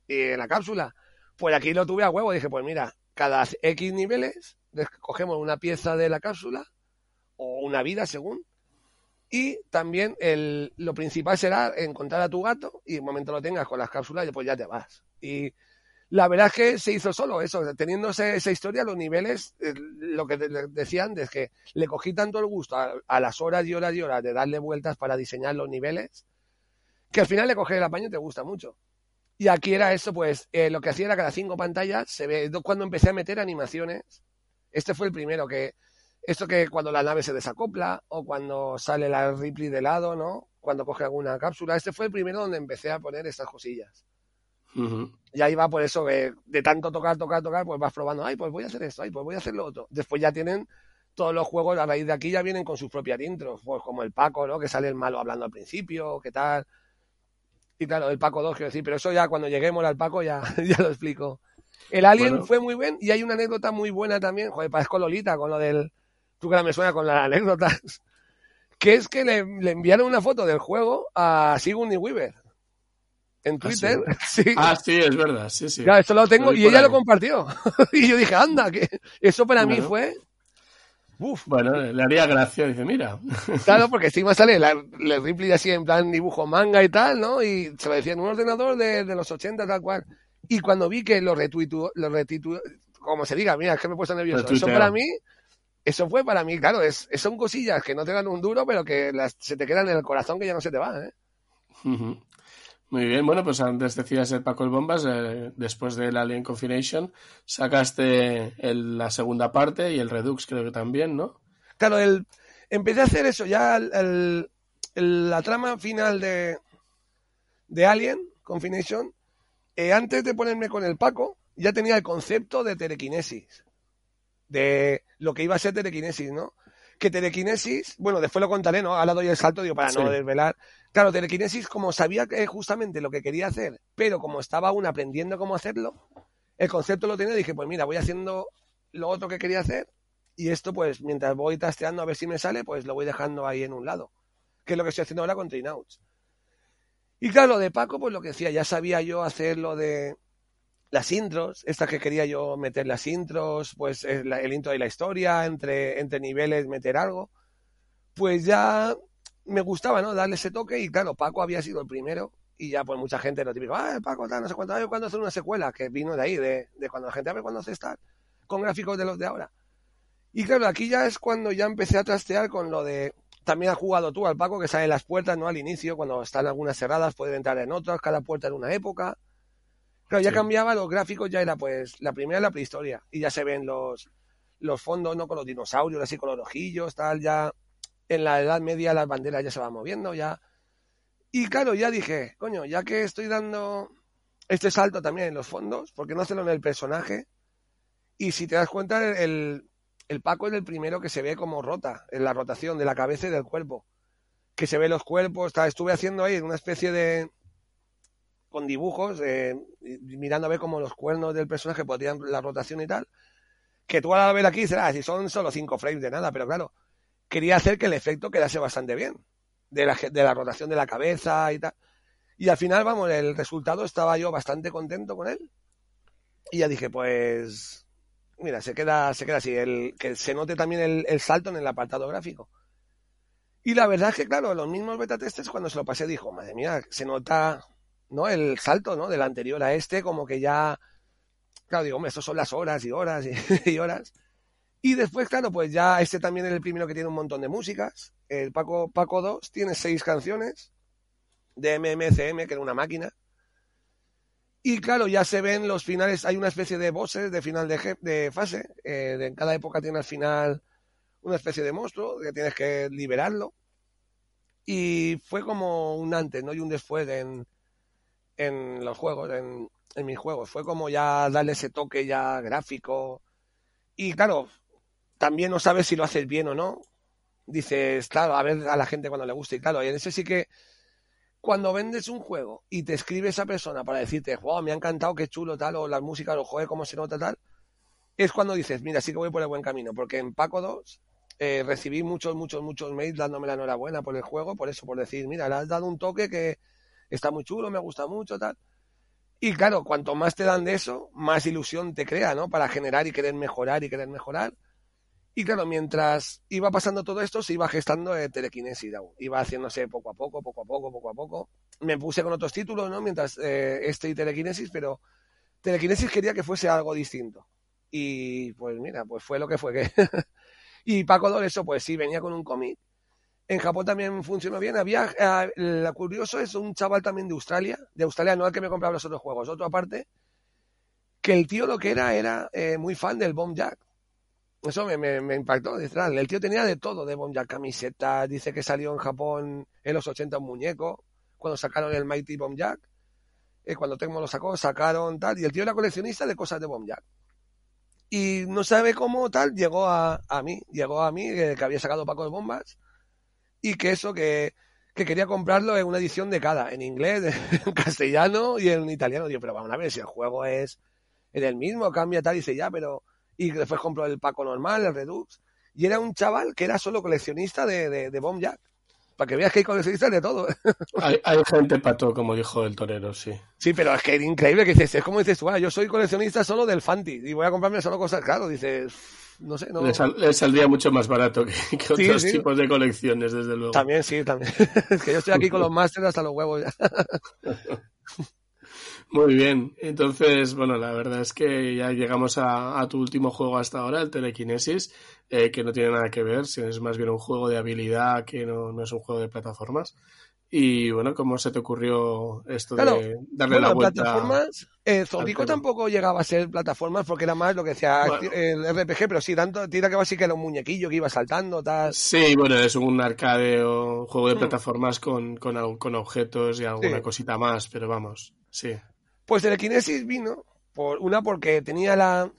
y la cápsula. Pues aquí lo tuve a huevo, dije, pues mira, cada X niveles, cogemos una pieza de la cápsula, o una vida según, y también el, lo principal será encontrar a tu gato y en el momento lo tengas con las cápsulas, pues ya te vas. Y la verdad es que se hizo solo eso, teniendo esa historia, los niveles, eh, lo que decían es que le cogí tanto el gusto a, las horas y horas y horas de darle vueltas para diseñar los niveles, que al final le coges el apaño y te gusta mucho. Y aquí era eso, pues eh, lo que hacía era cada cinco pantallas, se ve cuando empecé a meter animaciones. Este fue el primero que esto que cuando la nave se desacopla o cuando sale la Ripley de lado, ¿no? Cuando coge alguna cápsula. Este fue el primero donde empecé a poner estas cosillas. Y ahí va por eso, de, de tanto tocar, tocar, tocar, pues vas probando, ay, pues voy a hacer esto, ay, pues voy a hacer lo otro. Después ya tienen todos los juegos a raíz de aquí ya vienen con sus propias intros, pues como el Paco, ¿no? Que sale el malo hablando al principio, ¿qué tal? Y claro, el Paco 2, quiero decir, pero eso ya cuando lleguemos al Paco ya, *laughs* ya lo explico. El Alien fue muy bien y hay una anécdota muy buena también, joder, parezco Lolita con lo del... Tú que me suena con las anécdotas. *laughs* Que es que le, enviaron una foto del juego a Sigourney Weaver en ¿Ah, Twitter. *laughs* sí? Ah, sí, es verdad, sí, sí. Ya, eso lo tengo y ella lo compartió. *laughs* y yo dije, anda, que eso para mí fue Uf. Bueno, le haría gracia, dice, mira. Claro, porque encima sale la, la Ripley así en plan dibujo manga y tal, ¿no? Y se lo decía en un ordenador de, los 80, tal cual. Y cuando vi que lo retuitó, lo retuitó, como se diga, mira, es que me he puesto nervioso. Eso para mí, eso fue para mí, claro, es, son cosillas que no te dan un duro, pero que las, se te quedan en el corazón que ya no se te va, ¿eh? Muy bien, bueno, pues antes decías el Paco el Bombas, eh, después del Alien Confination, sacaste el, la segunda parte y el Redux creo que también, ¿no? Claro, el, empecé a hacer eso, ya el, la trama final de, de Alien Confination, eh, antes de ponerme con el Paco, ya tenía el concepto de telequinesis, de lo que iba a ser telequinesis, ¿no? Que telequinesis, bueno, después lo contaré, ¿no? Ahora doy el salto, digo, para no desvelar Claro, telequinesis, como sabía que justamente lo que quería hacer, pero como estaba aún aprendiendo cómo hacerlo, el concepto lo tenía y dije, pues mira, voy haciendo lo otro que quería hacer y esto, pues mientras voy tasteando a ver si me sale, pues lo voy dejando ahí en un lado, que es lo que estoy haciendo ahora con Trainouts. Y claro, de Paco, pues lo que decía, ya sabía yo hacer lo de las intros, estas que quería yo meter las intros, pues el, el intro y la historia, entre, entre niveles meter algo, pues ya me gustaba, ¿no? Darle ese toque y claro, Paco había sido el primero y ya pues mucha gente lo típico, ah, Paco, tal, no sé cuánto, cuando hacer una secuela, que vino de ahí, de, de cuando la gente a ver cuándo hace estar, con gráficos de los de ahora. Y claro, aquí ya es cuando ya empecé a trastear con lo de, también has jugado tú al Paco, que sale las puertas, ¿no? Al inicio, cuando están algunas cerradas, pueden entrar en otras, cada puerta en una época. Claro, ya cambiaba los gráficos, ya era pues la primera la prehistoria, y ya se ven los, los fondos, ¿no? Con los dinosaurios, así con los ojillos, tal, ya en la Edad Media las banderas ya se van moviendo, ya. Y claro, ya dije, coño, ya que estoy dando este salto también en los fondos, ¿por qué no hacerlo en el personaje? Y si te das cuenta, el, el Paco es el primero que se ve como rota, en la rotación de la cabeza y del cuerpo. Que se ve los cuerpos, estuve haciendo ahí una especie de. Con dibujos, eh, mirando a ver cómo los cuernos del personaje podrían la rotación y tal. Que tú al ver aquí dices, ah, si son solo cinco frames de nada, pero claro, quería hacer que el efecto quedase bastante bien, de la, de la rotación de la cabeza y tal. Y al final, vamos, el resultado estaba yo bastante contento con él. Y ya dije, pues, mira, se queda, se queda así, el, que se note también el, salto en el apartado gráfico. Y la verdad es que, claro, los mismos beta testers cuando se lo pasé dijo, madre mía, se nota, ¿no? El salto, ¿no? Del anterior a este, como que ya, claro, digo, hombre, estos son las horas y horas y, *laughs* horas. Y después, claro, pues ya este también es el primero que tiene un montón de músicas. El Paco, Paco 2 tiene seis canciones de MMCM, que era una máquina. Y claro, ya se ven los finales, hay una especie de bosses de final de, de fase. Eh, en cada época tiene al final una especie de monstruo que tienes que liberarlo. Y fue como un antes, ¿no? Y un después en, en los juegos, en, en mis juegos. Fue como ya darle ese toque ya gráfico. Y claro, también no sabes si lo haces bien o no. Dices, claro, a ver a la gente cuando le guste. Y claro, y en ese sí que cuando vendes un juego y te escribe esa persona para decirte, wow, me ha encantado, qué chulo, tal, o la música, o joder, cómo se nota, tal, es cuando dices, mira, sí que voy por el buen camino. Porque en Paco 2 eh, recibí muchos, muchos, muchos mails dándome la enhorabuena por el juego, por eso, por decir, mira, le has dado un toque que está muy chulo, me gusta mucho, tal. Y claro, cuanto más te dan de eso, más ilusión te crea, ¿no? Para generar y querer mejorar y querer mejorar. Y claro, mientras iba pasando todo esto, se iba gestando eh, telequinesis, iba haciéndose poco a poco, poco a poco, poco a poco. Me puse con otros títulos, ¿no? Mientras eh, este y telequinesis, pero telequinesis quería que fuese algo distinto. Y pues mira, pues fue lo que fue. Que *laughs* y Paco Dor, eso pues sí, venía con un cómic. En Japón también funcionó bien. Había, eh, lo curioso es un chaval también de Australia, de Australia, no el que me compraba los otros juegos, otro aparte, que el tío lo que era era eh, muy fan del Bomb Jack eso me, me, impactó. El tío tenía de todo, de Bomb camisetas, dice que salió en Japón en los 80 un muñeco, cuando sacaron el Mighty Bomb Jack, eh, cuando Tecmo lo sacó, sacaron tal, y el tío era coleccionista de cosas de Bomb Jack. Y no sabe cómo tal, llegó a, a mí, llegó a mí, que, que había sacado Paco de Bombas, y que eso, que, que quería comprarlo en una edición de cada, en inglés, *laughs* en castellano y en italiano. Digo, pero vamos a ver, si el juego es, es el mismo, cambia tal, y dice, ya, pero... Y después compró el Paco normal, el Redux, y era un chaval que era solo coleccionista de, de, de Bomb Jack. Para que veas que hay coleccionistas de todo. *laughs* Hay, hay gente pato, como dijo el torero, sí. Sí, pero es que es increíble que dices, es como dices tú, ah, yo soy coleccionista solo del Fanti y voy a comprarme solo cosas, claro, dices, no sé, no. Le, sal- le saldría mucho más barato que, que Sí, otros sí. tipos de colecciones, desde luego. También, sí, también. *laughs* es que yo estoy aquí con los *laughs* másteres hasta los huevos ya. *laughs* Muy bien. Entonces, bueno, la verdad es que ya llegamos a, a tu último juego hasta ahora, el Telekinesis, eh, que no tiene nada que ver, es más bien un juego de habilidad que no, no es un juego de plataformas. Y bueno, ¿cómo se te ocurrió esto Claro. de darle Bueno, la vuelta? plataformas, eh, tampoco llegaba a ser plataformas porque era más lo que decía Bueno. el RPG, pero sí, tanto tira que así que era un muñequillo que iba saltando, tal. Sí, bueno, es un arcade o juego de Mm. plataformas con, con, con objetos y alguna Sí. cosita más, pero vamos, sí. Pues Telekinesis vino, por una porque tenía la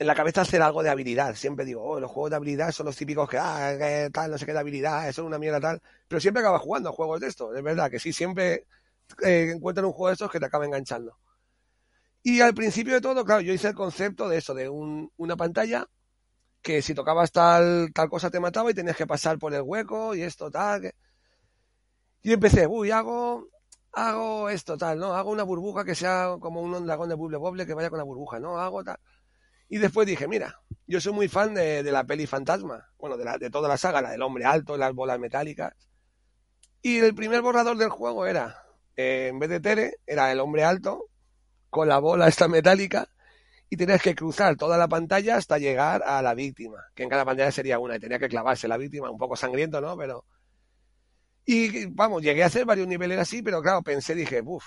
en la cabeza hacer algo de habilidad. Siempre digo, oh, los juegos de habilidad son los típicos que, ah, tal, no sé qué de habilidad, eso es una mierda tal. Pero siempre acaba jugando a juegos de estos. Es verdad que sí, siempre eh, encuentran un juego de estos que te acaba enganchando. Y al principio de todo, claro, yo hice el concepto de eso, de un- una pantalla que si tocabas tal, tal cosa te mataba y tenías que pasar por el hueco y esto, tal. Y empecé, uy, hago, hago esto, tal, ¿no? Hago una burbuja que sea como un dragón de buble boble que vaya con la burbuja, ¿no? Hago tal. Y después dije, mira, yo soy muy fan de, la peli Fantasma, bueno, de, la, de toda la saga, la del hombre alto, las bolas metálicas. Y el primer borrador del juego era, eh, en vez de Tere, era el hombre alto, con la bola esta metálica, y tenías que cruzar toda la pantalla hasta llegar a la víctima, que en cada pantalla sería una, y tenía que clavarse la víctima, un poco sangriento, ¿no? Pero... Y vamos, llegué a hacer varios niveles así, pero claro, pensé, dije, uff,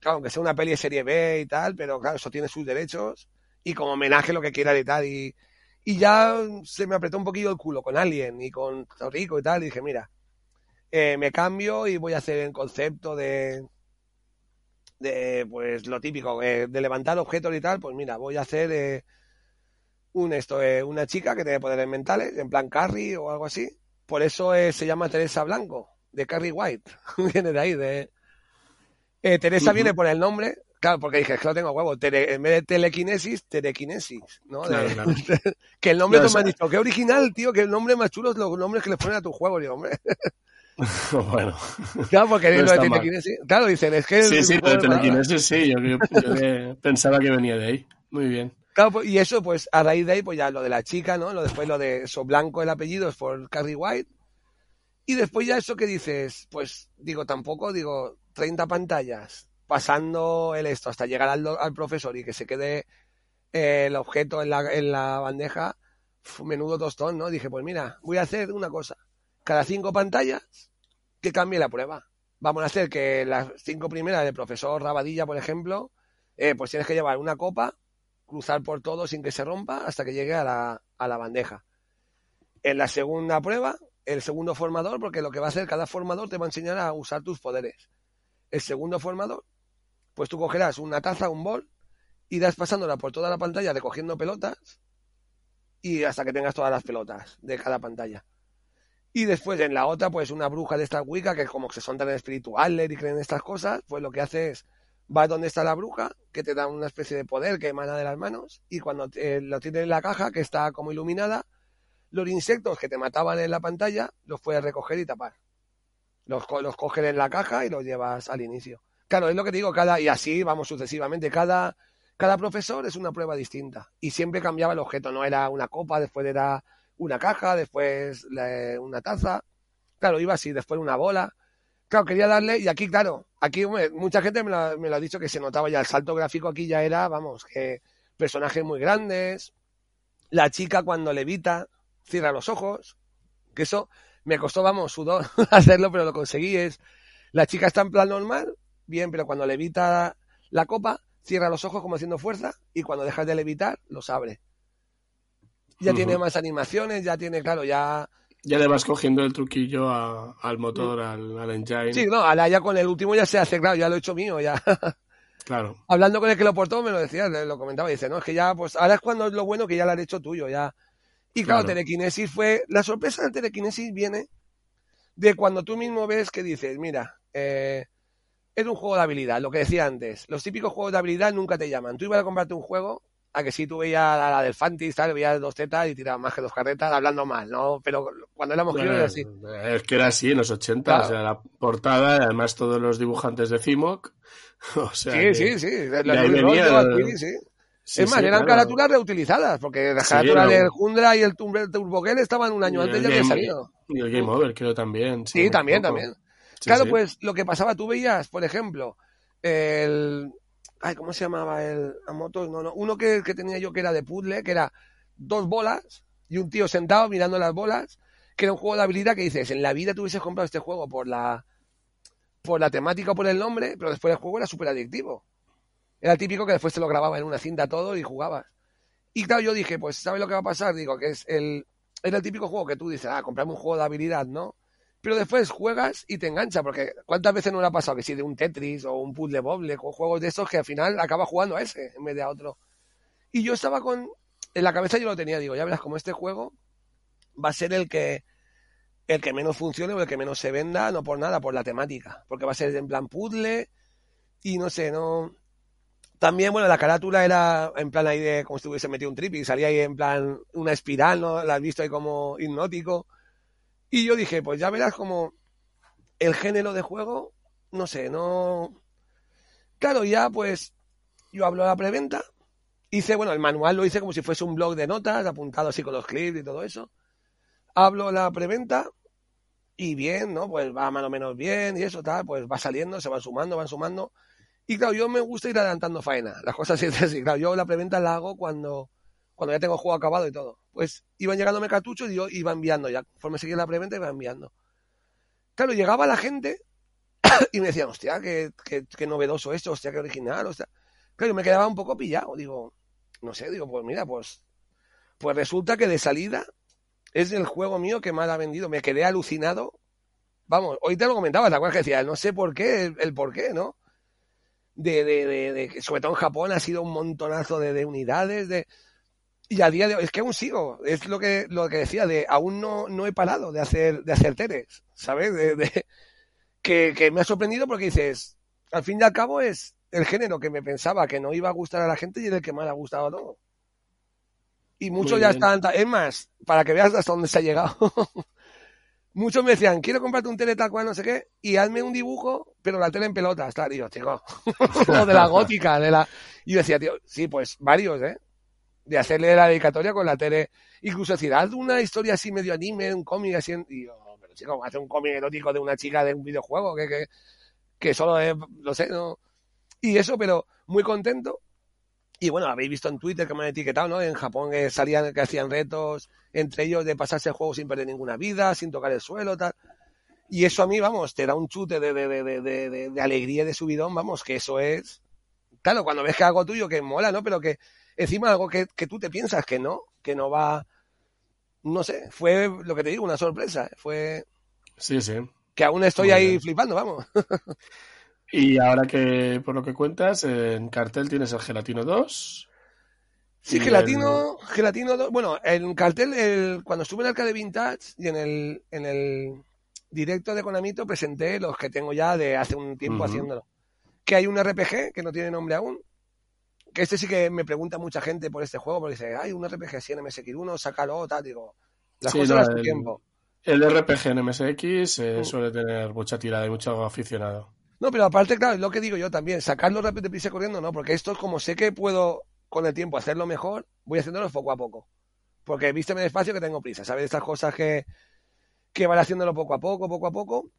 claro, aunque sea una peli serie B y tal, pero claro, eso tiene sus derechos, y como homenaje lo que quiera y tal, y, y ya se me apretó un poquillo el culo con Alien y con Rico y tal, y dije, mira, eh, me cambio y voy a hacer el concepto de, de pues lo típico, eh, de levantar objetos y tal, pues mira, voy a hacer eh, un esto, eh, una chica que tiene poderes mentales, en plan Carrie o algo así. Por eso se llama Teresa Blanco, de Carrie White. *laughs* viene de ahí, de... Teresa viene por el nombre, claro, porque dije, es que lo tengo huevo, tele- en vez de telequinesis, telequinesis, ¿no? De- Claro, claro. *laughs* que el nombre No, me o han sea- dicho, qué original, tío, que el nombre más chulo es los nombres que le ponen a tu juego, digo, hombre. *laughs* bueno, Claro, porque No lo de mal. telequinesis, claro, dicen, es que... sí, es sí, un lo de telequinesis sí, yo, yo- yo que *laughs* pensaba que venía de ahí. Muy bien. Claro, pues, y eso, pues a raíz de ahí, pues ya lo de la chica, ¿no? Lo después lo de eso blanco el apellido es por Carrie White. Y después ya eso que dices, pues digo, tampoco, digo, 30 pantallas, pasando el esto hasta llegar al, al profesor y que se quede eh, el objeto en la, en la bandeja, menudo tostón, ¿no? Dije, pues mira, voy a hacer una cosa. Cada cinco pantallas, que cambie la prueba. Vamos a hacer que las cinco primeras del profesor Rabadilla, por ejemplo, eh, pues tienes que llevar una copa cruzar por todo sin que se rompa hasta que llegue a la, a la bandeja. En la segunda prueba, el segundo formador, porque lo que va a hacer cada formador te va a enseñar a usar tus poderes. El segundo formador, pues tú cogerás una taza, un bol, irás pasándola por toda la pantalla recogiendo pelotas y hasta que tengas todas las pelotas de cada pantalla. Y después en la otra, pues una bruja de esta Wicca, que como que son tan espirituales y creen estas cosas, pues lo que hace es vas donde está la bruja, que te da una especie de poder que emana de las manos, y cuando te- lo tienes en la caja, que está como iluminada, los insectos que te mataban en la pantalla los puedes recoger y tapar. Los, los coges en la caja y los llevas al inicio. Claro, es lo que te digo, cada, y así vamos sucesivamente, cada, cada profesor es una prueba distinta. Y siempre cambiaba el objeto, no era una copa, después era una caja, después una taza. Claro, iba así, después una bola. Claro, quería darle, y aquí, claro, aquí mucha gente me lo, me lo ha dicho que se notaba ya el salto gráfico aquí ya era, vamos, que personajes muy grandes, la chica cuando levita, cierra los ojos, que eso me costó, vamos, sudor *laughs* hacerlo, pero lo conseguí, la chica está en plan normal, bien, pero cuando levita la copa, cierra los ojos como haciendo fuerza, y cuando dejas de levitar, los abre. Ya tiene más animaciones, ya tiene, claro, ya... Ya le vas cogiendo el truquillo a- al motor, al, al engine. Sí, no, ahora ya con el último ya se hace, claro, ya lo he hecho mío, ya. Claro. *laughs* Hablando con el que lo portó, me lo decía, lo comentaba, dice, no, es que ya, pues ahora es cuando es lo bueno que ya lo has hecho tuyo, ya. Y claro, Claro. telequinesis fue, la sorpresa del telequinesis viene de cuando tú mismo ves que dices, mira, eh, es un juego de habilidad, lo que decía antes, los típicos juegos de habilidad nunca te llaman. Tú ibas a comprarte un juego, a que sí, tú veías a la del Fantis, tal, veías dos tetas y tirabas más que dos carretas, hablando mal, ¿no? Pero cuando éramos críos era así. Es que era así en los 80, Claro. o sea, la portada, además todos los dibujantes de CIMOC. *laughs* O sea, Sí, que- sí, sí. ahí venía el- Adquiri, sí. sí, es más, sí, eran claro. carátulas reutilizadas, porque las Sí, carátulas era- del Jundra y el Turbo Turbo Girl estaban un año Y antes el ya habían salido. Y el Game Over, creo también. Sí, también, también. Sí, claro, sí. pues lo que pasaba, tú veías, por ejemplo, el... Ay, ¿cómo se llamaba el a motos? No, no, uno que, que tenía yo que era de puzzle, que era dos bolas y un tío sentado mirando las bolas, que era un juego de habilidad que dices, en la vida tú hubieses comprado este juego por la por la temática o por el nombre, pero después el juego era súper adictivo. Era el típico que después te lo grababa en una cinta todo y jugabas. Y claro, yo dije, pues, ¿sabes lo que va a pasar? Digo, que es el... Era el típico juego que tú dices, ah, comprarme un juego de habilidad, ¿no? Pero después juegas y te engancha, porque ¿cuántas veces no le ha pasado que si de un Tetris o un puzzle boble con juegos de esos que al final acaba jugando a ese en vez de a otro? Y yo estaba con... En la cabeza yo lo tenía, digo, ya verás como este juego va a ser el que el que menos funcione o el que menos se venda, no por nada, por la temática, porque va a ser en plan puzzle y no sé, no... También, bueno, la carátula era en plan ahí de como si hubiese metido un trip y salía ahí en plan una espiral, ¿no? La has visto ahí como hipnótico. Y yo dije, pues ya verás como el género de juego, no sé, no... Claro, ya pues yo hablo de la preventa, hice, bueno, el manual lo hice como si fuese un blog de notas, apuntado así con los clips y todo eso. Hablo la preventa y bien, ¿no? Pues va más o menos bien y eso, tal, pues va saliendo, se van sumando, van sumando. Y claro, yo me gusta ir adelantando faena, las cosas *laughs* así, así. Claro, yo la preventa la hago cuando, cuando ya tengo el juego acabado y todo. Pues iban llegándome cartuchos y yo iba enviando ya. Conforme seguía la preventa iba enviando. Claro, llegaba la gente *coughs* y me decían, hostia, qué, novedoso esto, hostia, qué original, hostia. Claro, yo me quedaba un poco pillado. Digo, no sé, digo, pues mira, pues, pues resulta que de salida es el juego mío que más ha vendido. Me quedé alucinado. Vamos, hoy te lo comentaba, ¿te acuerdas que decía? No sé por qué, el, por qué, ¿no? De, de, de, de, sobre todo en Japón ha sido un montonazo de unidades, de, y a día de hoy, es que aún sigo, es lo que, lo que decía, de aún no, no he parado de hacer, de hacer teres, ¿sabes? De, de, que, que me ha sorprendido porque dices, al fin y al cabo es el género que me pensaba que no iba a gustar a la gente y es el que más ha gustado a todo. Y muchos ya están, es más, para que veas hasta dónde se ha llegado. *laughs* muchos me decían, quiero comprarte un tele tal cual, no sé qué, y hazme un dibujo, pero la tele en pelotas, tal. Y yo, chico, *laughs* de la *laughs* gótica, de la... Y yo decía, tío, sí, pues varios, ¿eh? De hacerle la dedicatoria con la tele. Incluso decir, haz una historia así medio anime, un cómic así. en- Y yo, pero chico, hace un cómic erótico de una chica de un videojuego que, que, que solo es, lo sé, ¿no? Y eso, pero muy contento. Y bueno, habéis visto en Twitter que me han etiquetado, ¿no? En Japón que salían, que hacían retos entre ellos de pasarse el juego sin perder ninguna vida, sin tocar el suelo, tal. Y eso a mí, vamos, te da un chute de, de, de, de, alegría de subidón, vamos, que eso es. Claro, cuando ves que algo tuyo que mola, ¿no? Pero que encima algo que, que tú te piensas que no, que no va. No sé, fue lo que te digo, una sorpresa. Fue Sí, sí. que aún estoy Muy ahí bien. flipando, vamos. Y ahora que, por lo que cuentas, en cartel tienes el Gelatino 2. Sí, Gelatino, Gelatino, do- bueno, en cartel, el, cuando estuve en Arcade Vintage y en el, en el directo de Konamito presenté los que tengo ya de hace un tiempo haciéndolo. Que hay un RPG que no tiene nombre aún. Que este sí que me pregunta mucha gente por este juego, porque dice, hay un RPG así en MSX1, sácalo, tal, digo. Las Sí, cosas no, el- tiempo. El RPG en MSX eh, Mm. suele tener mucha tirada y mucho aficionado. No, pero aparte, claro, es lo que digo yo también, sacarlo rápido de prisa corriendo, no, porque esto es como sé que puedo con el tiempo hacerlo mejor, voy haciéndolo poco a poco. Porque vísteme despacio que tengo prisa, ¿sabes? Estas cosas que, que van haciéndolo poco a poco, poco a poco.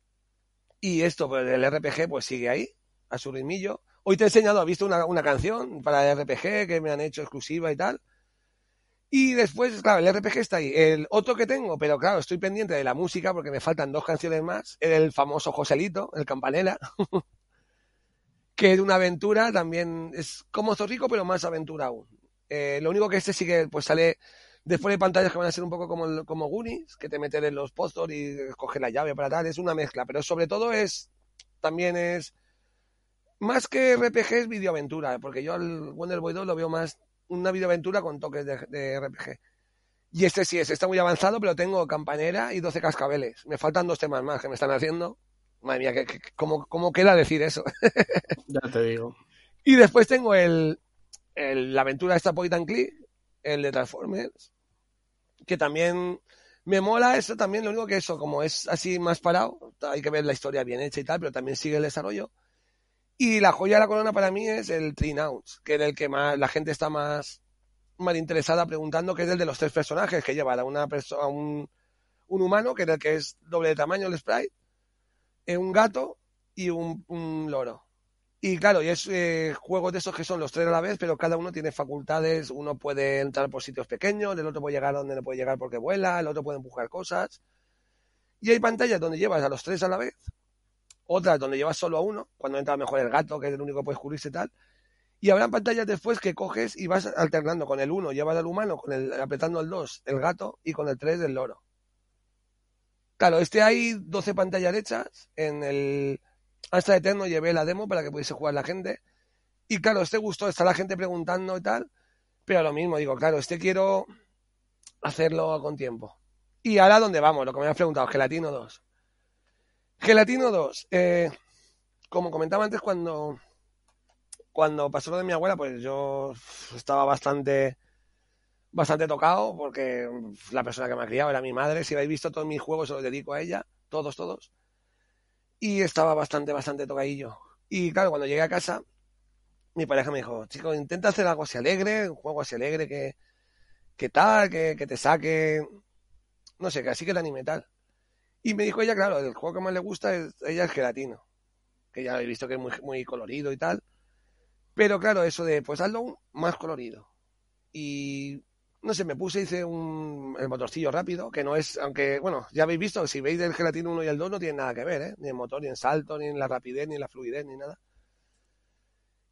Y esto, pues el RPG, pues sigue ahí, a su ritmillo. Hoy te he enseñado, has visto una, una canción para el RPG que me han hecho exclusiva y tal. Y después, claro, el RPG está ahí. El otro que tengo, pero claro, estoy pendiente de la música porque me faltan dos canciones más. El famoso Joselito, el Campanela. *laughs* que es una aventura, también es como Zorrico, pero más aventura aún. Eh, lo único que este sí que pues sale después de pantallas que van a ser un poco como, como Goonies, que te meten en los pozos y coges la llave para tal, es una mezcla, pero sobre todo es, también es más que RPG es videoaventura, porque yo al Wonder Boy 2 lo veo más una videoaventura con toques de, de RPG. Y este sí es, está muy avanzado, pero tengo campanera y 12 cascabeles. Me faltan dos temas más que me están haciendo. Madre mía, que, ¿cómo, ¿cómo, queda decir eso? *laughs* ya te digo. Y después tengo el, el la aventura esta Point and Click, el de Transformers, que también me mola eso también, lo único que eso, como es así más parado, hay que ver la historia bien hecha y tal, pero también sigue el desarrollo. Y la joya de la corona para mí es el Trinouts, que es el que más la gente está más, más interesada preguntando, que es el de los tres personajes que lleva a una persona, un, un humano, que es el que es doble de tamaño el sprite, eh, un gato y un, un loro. Y claro, y es eh, juegos de esos que son los tres a la vez, pero cada uno tiene facultades. Uno puede entrar por sitios pequeños, el otro puede llegar donde no puede llegar porque vuela, el otro puede empujar cosas. Y hay pantallas donde llevas a los tres a la vez, otras donde llevas solo a uno, cuando entra mejor el gato, que es el único que puede cubrirse tal. Y habrá pantallas después que coges y vas alternando con el uno, llevas al humano, con el, apretando el dos, el gato, y con el tres, el loro. Claro, este hay 12 pantallas hechas en el hasta Eterno llevé la demo para que pudiese jugar la gente. Y claro, este gustó, está la gente preguntando y tal. Pero lo mismo, digo, claro, este quiero hacerlo con tiempo. Y ahora, ¿dónde vamos? Lo que me has preguntado, Gelatino 2. Gelatino 2. Eh, como comentaba antes, cuando, cuando pasó lo de mi abuela, pues yo estaba bastante bastante tocado porque la persona que me ha criado era mi madre. Si habéis visto todos mis juegos, se los dedico a ella. Todos, todos y estaba bastante, bastante tocadillo. Y claro, cuando llegué a casa, mi pareja me dijo, chico, intenta hacer algo así alegre, un juego así alegre que, que tal, que, que te saque, no sé, que así que te anime tal. Y me dijo ella, claro, el juego que más le gusta es, ella es gelatino, que ya he visto que es muy, muy colorido y tal. Pero claro, eso de, pues hazlo más colorido. Y no sé, me puse, hice un, el motorcillo rápido, que no es, aunque, bueno, ya habéis visto, si veis el Gelatino 1 y el 2 no tienen nada que ver, ¿eh? Ni en motor, ni en salto, ni en la rapidez, ni en la fluidez, ni nada.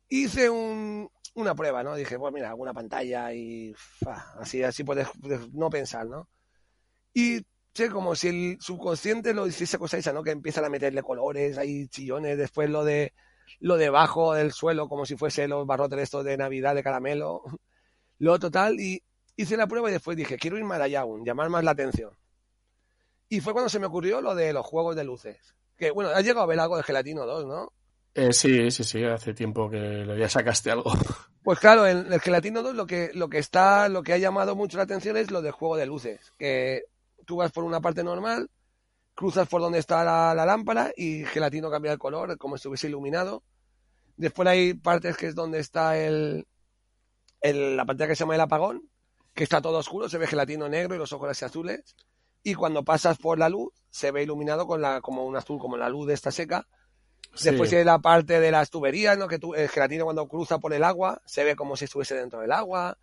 Hice un, una prueba, ¿no? Dije, pues mira, alguna pantalla y así, así puedes, no pensar, ¿no? Y sé, como si el subconsciente lo hiciese cosa esa, ¿no? Que empiezan a meterle colores, hay chillones, después lo de lo debajo del suelo, como si fuese los barrotes estos de Navidad de caramelo, *laughs* lo total, y hice la prueba y después dije, quiero ir más allá aún, llamar más la atención. Y fue cuando se me ocurrió lo de los juegos de luces. Que bueno, has llegado a ver algo de Gelatino 2, ¿no? Eh, sí, sí, sí, hace tiempo que ya sacaste algo. *laughs* Pues claro, en el Gelatino 2 lo que, lo que está, lo que ha llamado mucho la atención es lo del juego de luces. Que tú vas por una parte normal, cruzas por donde está la, la lámpara y Gelatino cambia el color, como si estuviese iluminado. Después hay partes que es donde está el, el la pantalla que se llama el apagón, que está todo oscuro, se ve gelatino negro y los ojos así azules. Y cuando pasas por la luz, se ve iluminado con la, como un azul, como la luz de esta seca. Sí. Después hay la parte de las tuberías, ¿no? Que tú, el gelatino cuando cruza por el agua, se ve como si estuviese dentro del agua.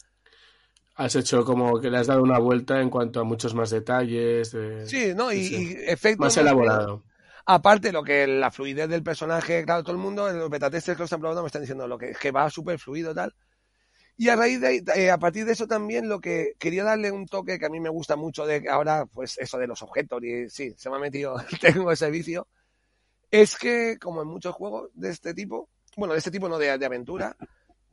Has hecho como que le has dado una vuelta en cuanto a muchos más detalles. De... Sí, ¿no? Y, sí. y efectos. Más elaborado. Aparte, lo que la fluidez del personaje, claro, todo el mundo, los betatestes que lo están probando me están diciendo lo que, que va súper fluido tal. Y a raíz de ahí, eh, a partir de eso también lo que quería darle un toque que a mí me gusta mucho de ahora, pues eso de los objetos, y sí, se me ha metido, *laughs* tengo ese vicio, es que como en muchos juegos de este tipo, bueno, de este tipo no de, de aventura,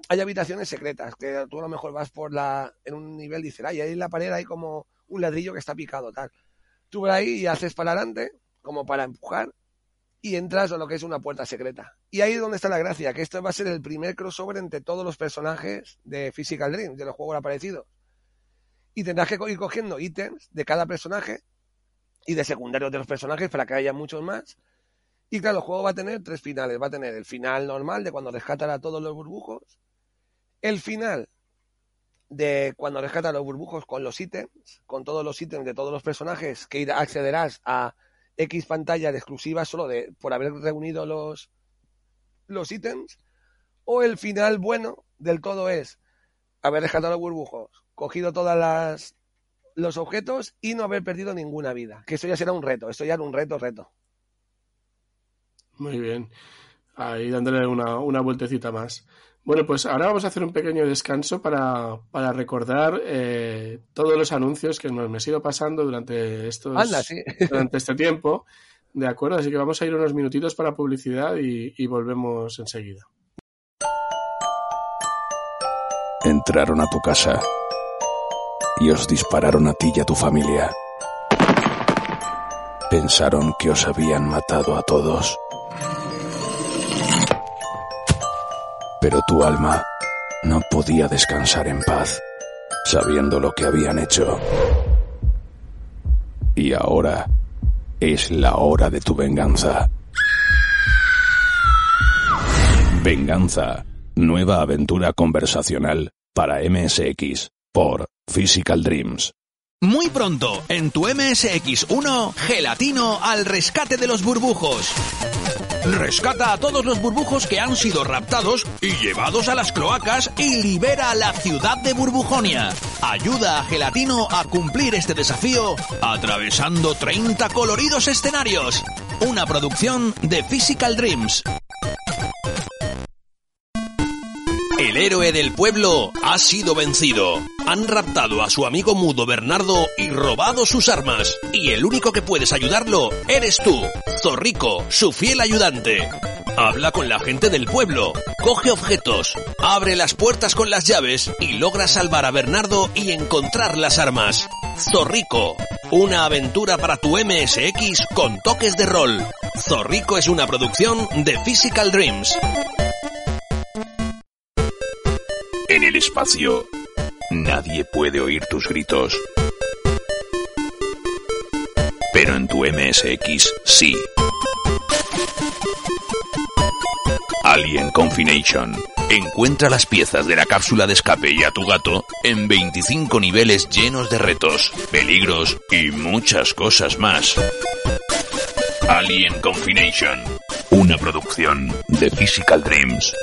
hay habitaciones secretas, que tú a lo mejor vas por la, en un nivel, dices, ay, ahí en la pared hay como un ladrillo que está picado, tal. Tú vas ahí y haces para adelante, como para empujar, y entras a lo que es una puerta secreta. Y ahí es donde está la gracia, que esto va a ser el primer crossover entre todos los personajes de Physical Dream, de los juegos aparecidos. Y tendrás que ir cogiendo ítems de cada personaje y de secundarios de los personajes para que haya muchos más. Y claro, el juego va a tener tres finales. Va a tener el final normal de cuando rescatan a todos los burbujos. El final de cuando rescatan los burbujos con los ítems, con todos los ítems de todos los personajes que accederás a X pantalla de exclusiva solo de por haber reunido los, los ítems. O el final bueno del todo es haber rescatado los burbujos, cogido todas las los objetos y no haber perdido ninguna vida. Que esto ya será un reto, esto ya era un reto, reto. Muy bien. Ahí dándole una, una vueltecita más. Bueno, pues ahora vamos a hacer un pequeño descanso para, para recordar eh, todos los anuncios que nos me he ido pasando durante, estos, Anda, sí. *laughs* durante este tiempo. De acuerdo, así que vamos a ir unos minutitos para publicidad y, y volvemos enseguida. Entraron a tu casa y os dispararon a ti y a tu familia. Pensaron que os habían matado a todos. Pero tu alma no podía descansar en paz, sabiendo lo que habían hecho. Y ahora es la hora de tu venganza. Venganza, nueva aventura conversacional para MSX por Physical Dreams. Muy pronto, en tu MSX1, Gelatino al rescate de los burbujos. Rescata a todos los burbujos que han sido raptados y llevados a las cloacas y libera a la ciudad de Burbujonia. Ayuda a Gelatino a cumplir este desafío atravesando 30 coloridos escenarios. Una producción de Physical Dreams. El héroe del pueblo ha sido vencido. Han raptado a su amigo mudo Bernardo y robado sus armas. Y el único que puedes ayudarlo eres tú, Zorrico, su fiel ayudante. Habla con la gente del pueblo, coge objetos, abre las puertas con las llaves y logra salvar a Bernardo y encontrar las armas. Zorrico, una aventura para tu MSX con toques de rol. Zorrico es una producción de Physical Dreams. En el espacio, nadie puede oír tus gritos. Pero en tu MSX sí. Alien Confination. Encuentra las piezas de la cápsula de escape y a tu gato en 25 niveles llenos de retos, peligros y muchas cosas más. Alien Confination. Una producción de Physical Dreams.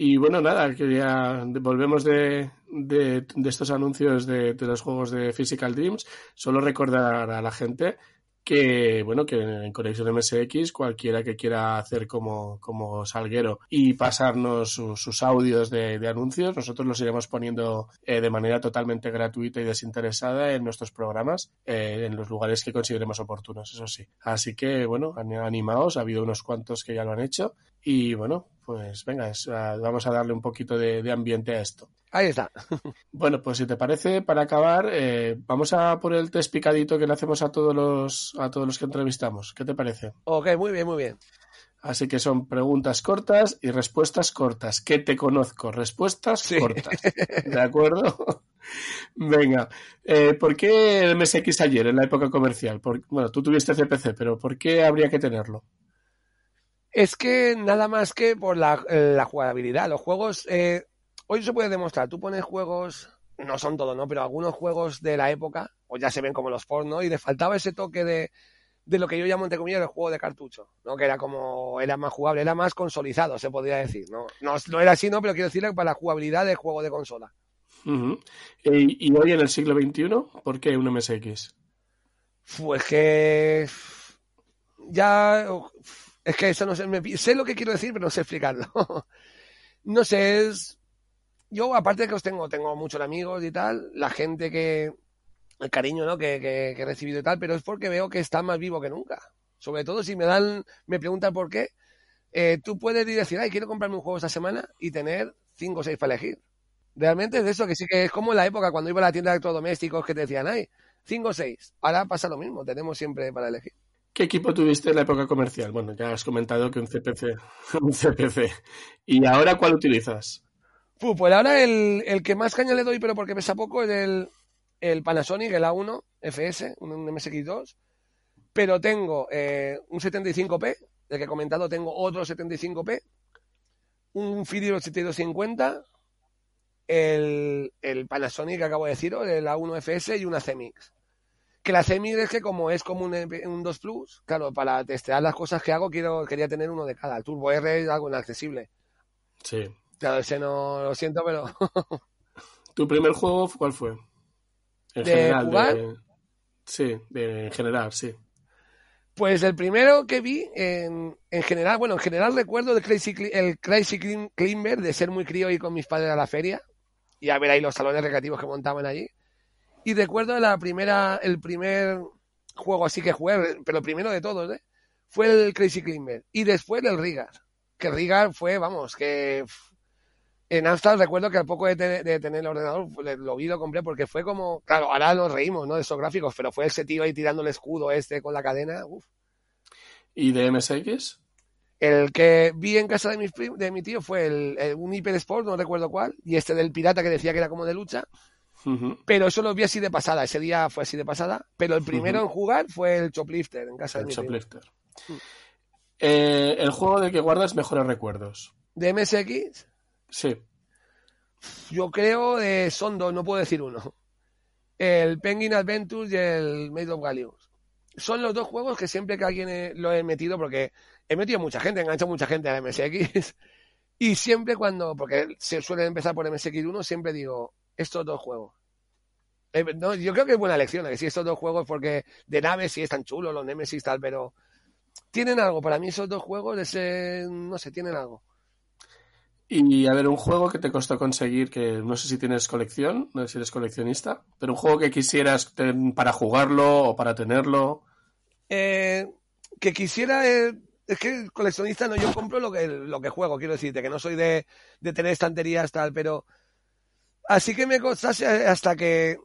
Y bueno, nada, que ya volvemos de, de, estos anuncios de, los juegos de Physical Dreams. Solo recordar a la gente que, bueno, que en Conexión MSX, cualquiera que quiera hacer como, como Salguero y pasarnos su, sus audios de, de, anuncios, nosotros los iremos poniendo eh, de manera totalmente gratuita y desinteresada en nuestros programas, eh, en los lugares que consideremos oportunos, eso sí. Así que, bueno, animaos, ha habido unos cuantos que ya lo han hecho y, bueno, pues venga, es, uh, vamos a darle un poquito de, de, ambiente a esto. Ahí está. *laughs* bueno, pues si te parece, para acabar, eh, vamos a por el test picadito que le hacemos a todos los a todos los que entrevistamos. ¿Qué te parece? Ok, muy bien, muy bien. Así que son preguntas cortas y respuestas cortas. Que te conozco, respuestas sí. cortas. ¿De acuerdo? *laughs* Venga, eh, ¿por qué el MSX ayer en la época comercial? Por, bueno, tú tuviste CPC, pero ¿por qué habría que tenerlo? Es que nada más que por la, la jugabilidad. Los juegos, eh, hoy se puede demostrar. Tú pones juegos, no son todos, ¿no? Pero algunos juegos de la época, o ya se ven como los porno, y le faltaba ese toque de, de lo que yo llamo, entre comillas, el juego de cartucho, ¿no? Que era como, era más jugable, era más consolidado, se podría decir, ¿no? No, no era así, ¿no? Pero quiero decir que para la jugabilidad del juego de consola. Uh -huh. y, y hoy en el siglo XXI, ¿por qué un MSX? Pues que ya es que eso no sé, me, sé lo que quiero decir, pero no sé explicarlo. *laughs* no sé, es... Yo, aparte de que os tengo, tengo muchos amigos y tal, la gente que... El cariño, ¿no? Que, que, que he recibido y tal, pero es porque veo que está más vivo que nunca. Sobre todo si me dan, me preguntan por qué, eh, tú puedes decir, ay, quiero comprarme un juego esta semana y tener cinco o seis para elegir. Realmente es de eso, que sí que es como en la época cuando iba a la tienda de electrodomésticos que te decían, ay, cinco o seis. Ahora pasa lo mismo, tenemos siempre para elegir. ¿Qué equipo tuviste en la época comercial? Bueno, ya has comentado que un CPC. *laughs* un CPC. ¿Y ahora cuál utilizas? Pues ahora el, el, que más caña le doy, pero porque pesa poco, es el, el Panasonic, el A1 FS, un MSX2. Pero tengo eh, un 75p, el que he comentado, tengo otro 75p, un Fidel 8250, el, el Panasonic que acabo de decir, el A1 FS y una CMX que la CMI es que como es como un, un 2 Plus, claro, para testear las cosas que hago quiero quería tener uno de cada. El Turbo R es algo inaccesible. Sí. Claro, ese no lo siento, pero... *laughs* ¿Tu primer juego cuál fue? En ¿De general, jugar? De... Sí, de, en general, sí. Pues el primero que vi, en, en, general, bueno, en general recuerdo el Crazy, el Crazy Climber de ser muy crío y con mis padres a la feria y a ver ahí los salones recreativos que montaban allí. Y recuerdo la primera, el primer juego así que jugué, pero el primero de todos, ¿eh? Fue el Crazy Climber. Y después el Rigar. Que Rigar fue, vamos, que en Amstrad recuerdo que al poco de, tener el ordenador lo vi, lo compré porque fue como, claro, ahora nos reímos, ¿no? De esos gráficos, pero fue ese tío ahí tirando el escudo este con la cadena, uf. ¿Y de MSX? El que vi en casa de mi, de mi tío fue el, un Hyper Sport, no recuerdo cuál, y este del pirata que decía que era como de lucha. Pero eso lo vi así de pasada, ese día fue así de pasada. Pero el primero en jugar fue el Choplifter en casa de mi Choplifter. Tío. Eh, el juego de que guardas mejores recuerdos. ¿De MSX? Sí. Yo creo de son dos, no puedo decir uno. El Penguin Adventures y el Made of Gallions. Son los dos juegos que siempre que alguien lo he metido, porque he metido mucha gente, he enganchado mucha gente a la MSX. *laughs* Y siempre cuando, porque se suele empezar por MSX1, siempre digo, estos dos juegos. Eh, no, yo creo que es buena elección, que sí, estos dos juegos, porque de naves sí están chulos, los Nemesis tal, pero tienen algo. Para mí esos dos juegos, ese, no sé, tienen algo. Y a ver, un juego que te costó conseguir, que no sé si tienes colección, no sé si eres coleccionista, pero un juego que quisieras para jugarlo o para tenerlo. Eh, que quisiera, eh, es que coleccionista no, yo compro lo que, lo que juego, quiero decirte, que no soy de, de tener estanterías tal, pero así que me costase hasta que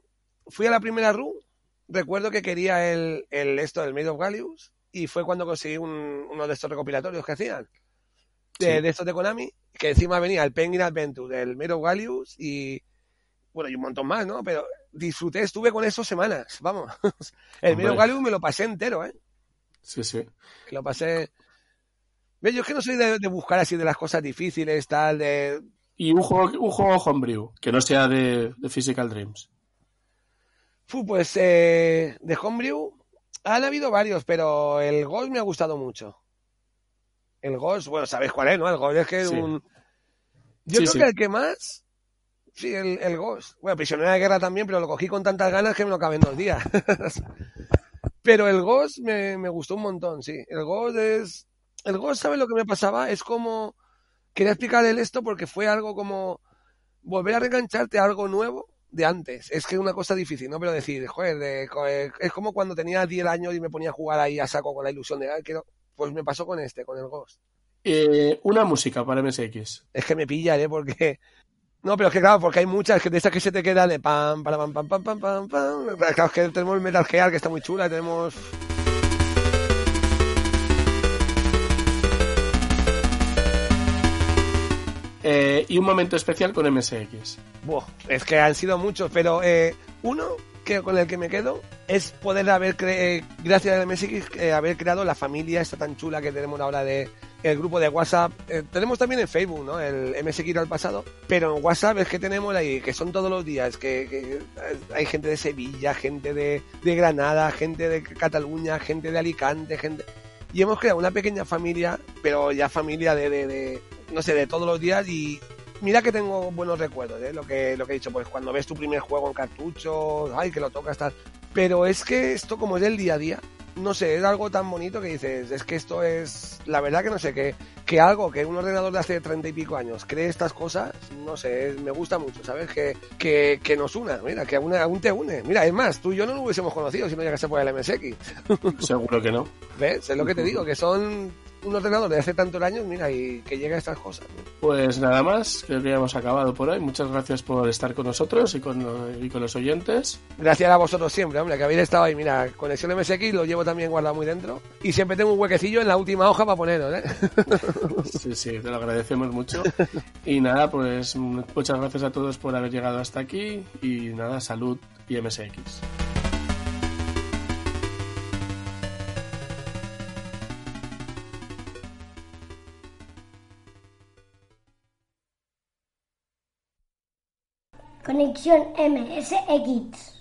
fui a la primera run, recuerdo que quería el, el esto del Made of Gallius y fue cuando conseguí un, uno de estos recopilatorios que hacían de, de estos de Konami que encima venía el Penguin Adventure del Mero Gallius y bueno, y un montón más, ¿no? Pero disfruté, estuve con eso semanas, vamos. *laughs* El Mero Gallius me lo pasé entero, ¿eh? Sí, sí. Lo pasé... Yo es que no soy de, buscar así de las cosas difíciles, tal, de... Y un juego, un juego homebrew, que no sea de, de Physical Dreams. Pues eh, de homebrew han habido varios, pero el Ghost me ha gustado mucho. El Ghost, bueno, sabéis cuál es, ¿no? El Ghost es que es un... Yo creo que el que más... Sí, el, el Ghost. Bueno, Prisionero de Guerra también, pero lo cogí con tantas ganas que me lo caben dos días. *laughs* pero el Ghost me, me gustó un montón, sí. El Ghost es... El Ghost, ¿sabes lo que me pasaba? Es como... Quería explicarle esto porque fue algo como... Volver a reengancharte a algo nuevo de antes. Es que es una cosa difícil, ¿no? Pero decir, joder, de, es como cuando tenía 10 años y me ponía a jugar ahí a saco con la ilusión de, ay, quiero, pues me pasó con este, con el Ghost. Eh, una música para MSX. Es que me pillan, ¿eh? Porque... No, pero es que claro, porque hay muchas que de esas que se te quedan de pam, para pam, pam, pam, pam, pam, pam. Claro, es que tenemos el Metal Gear que está muy chula, tenemos... Eh, y un momento especial con MSX. Buah, es que han sido muchos, pero eh, uno que con el que me quedo es poder haber, cre gracias a MSX, eh, haber creado la familia esta tan chula que tenemos ahora de el grupo de WhatsApp. Eh, tenemos también en Facebook, ¿no? El MSX al pasado, pero en WhatsApp es que tenemos ahí, que son todos los días, que, que hay gente de Sevilla, gente de, de Granada, gente de Cataluña, gente de Alicante, gente... Y hemos creado una pequeña familia, pero ya familia de, de, de no sé, de todos los días y mira que tengo buenos recuerdos, ¿eh? lo, que, lo que he dicho, pues cuando ves tu primer juego en cartucho, ay, que lo tocas, tal. Pero es que esto, como es el día a día, no sé, es algo tan bonito que dices, es que esto es, la verdad que no sé, que, que algo, que un ordenador de hace treinta y pico años cree estas cosas, no sé, me gusta mucho, ¿sabes? Que, que, que nos una, mira, que aún, aún, te une. Mira, es más, tú y yo no lo hubiésemos conocido si no llegase por el MSX. Seguro que no. ¿Ves? Es lo que te digo, que son un ordenador de hace tantos años, mira, y que llega a estas cosas. Pues nada más, creo que ya hemos acabado por hoy. Muchas gracias por estar con nosotros y con, y con los oyentes. Gracias a vosotros siempre, hombre, que habéis estado ahí. Mira, conexión MSX lo llevo también guardado muy dentro. Y siempre tengo un huequecillo en la última hoja para ponerlo, ¿eh? *laughs* Sí, sí, te lo agradecemos mucho. Y nada, pues muchas gracias a todos por haber llegado hasta aquí. Y nada, salud y MSX. Conexión MSX.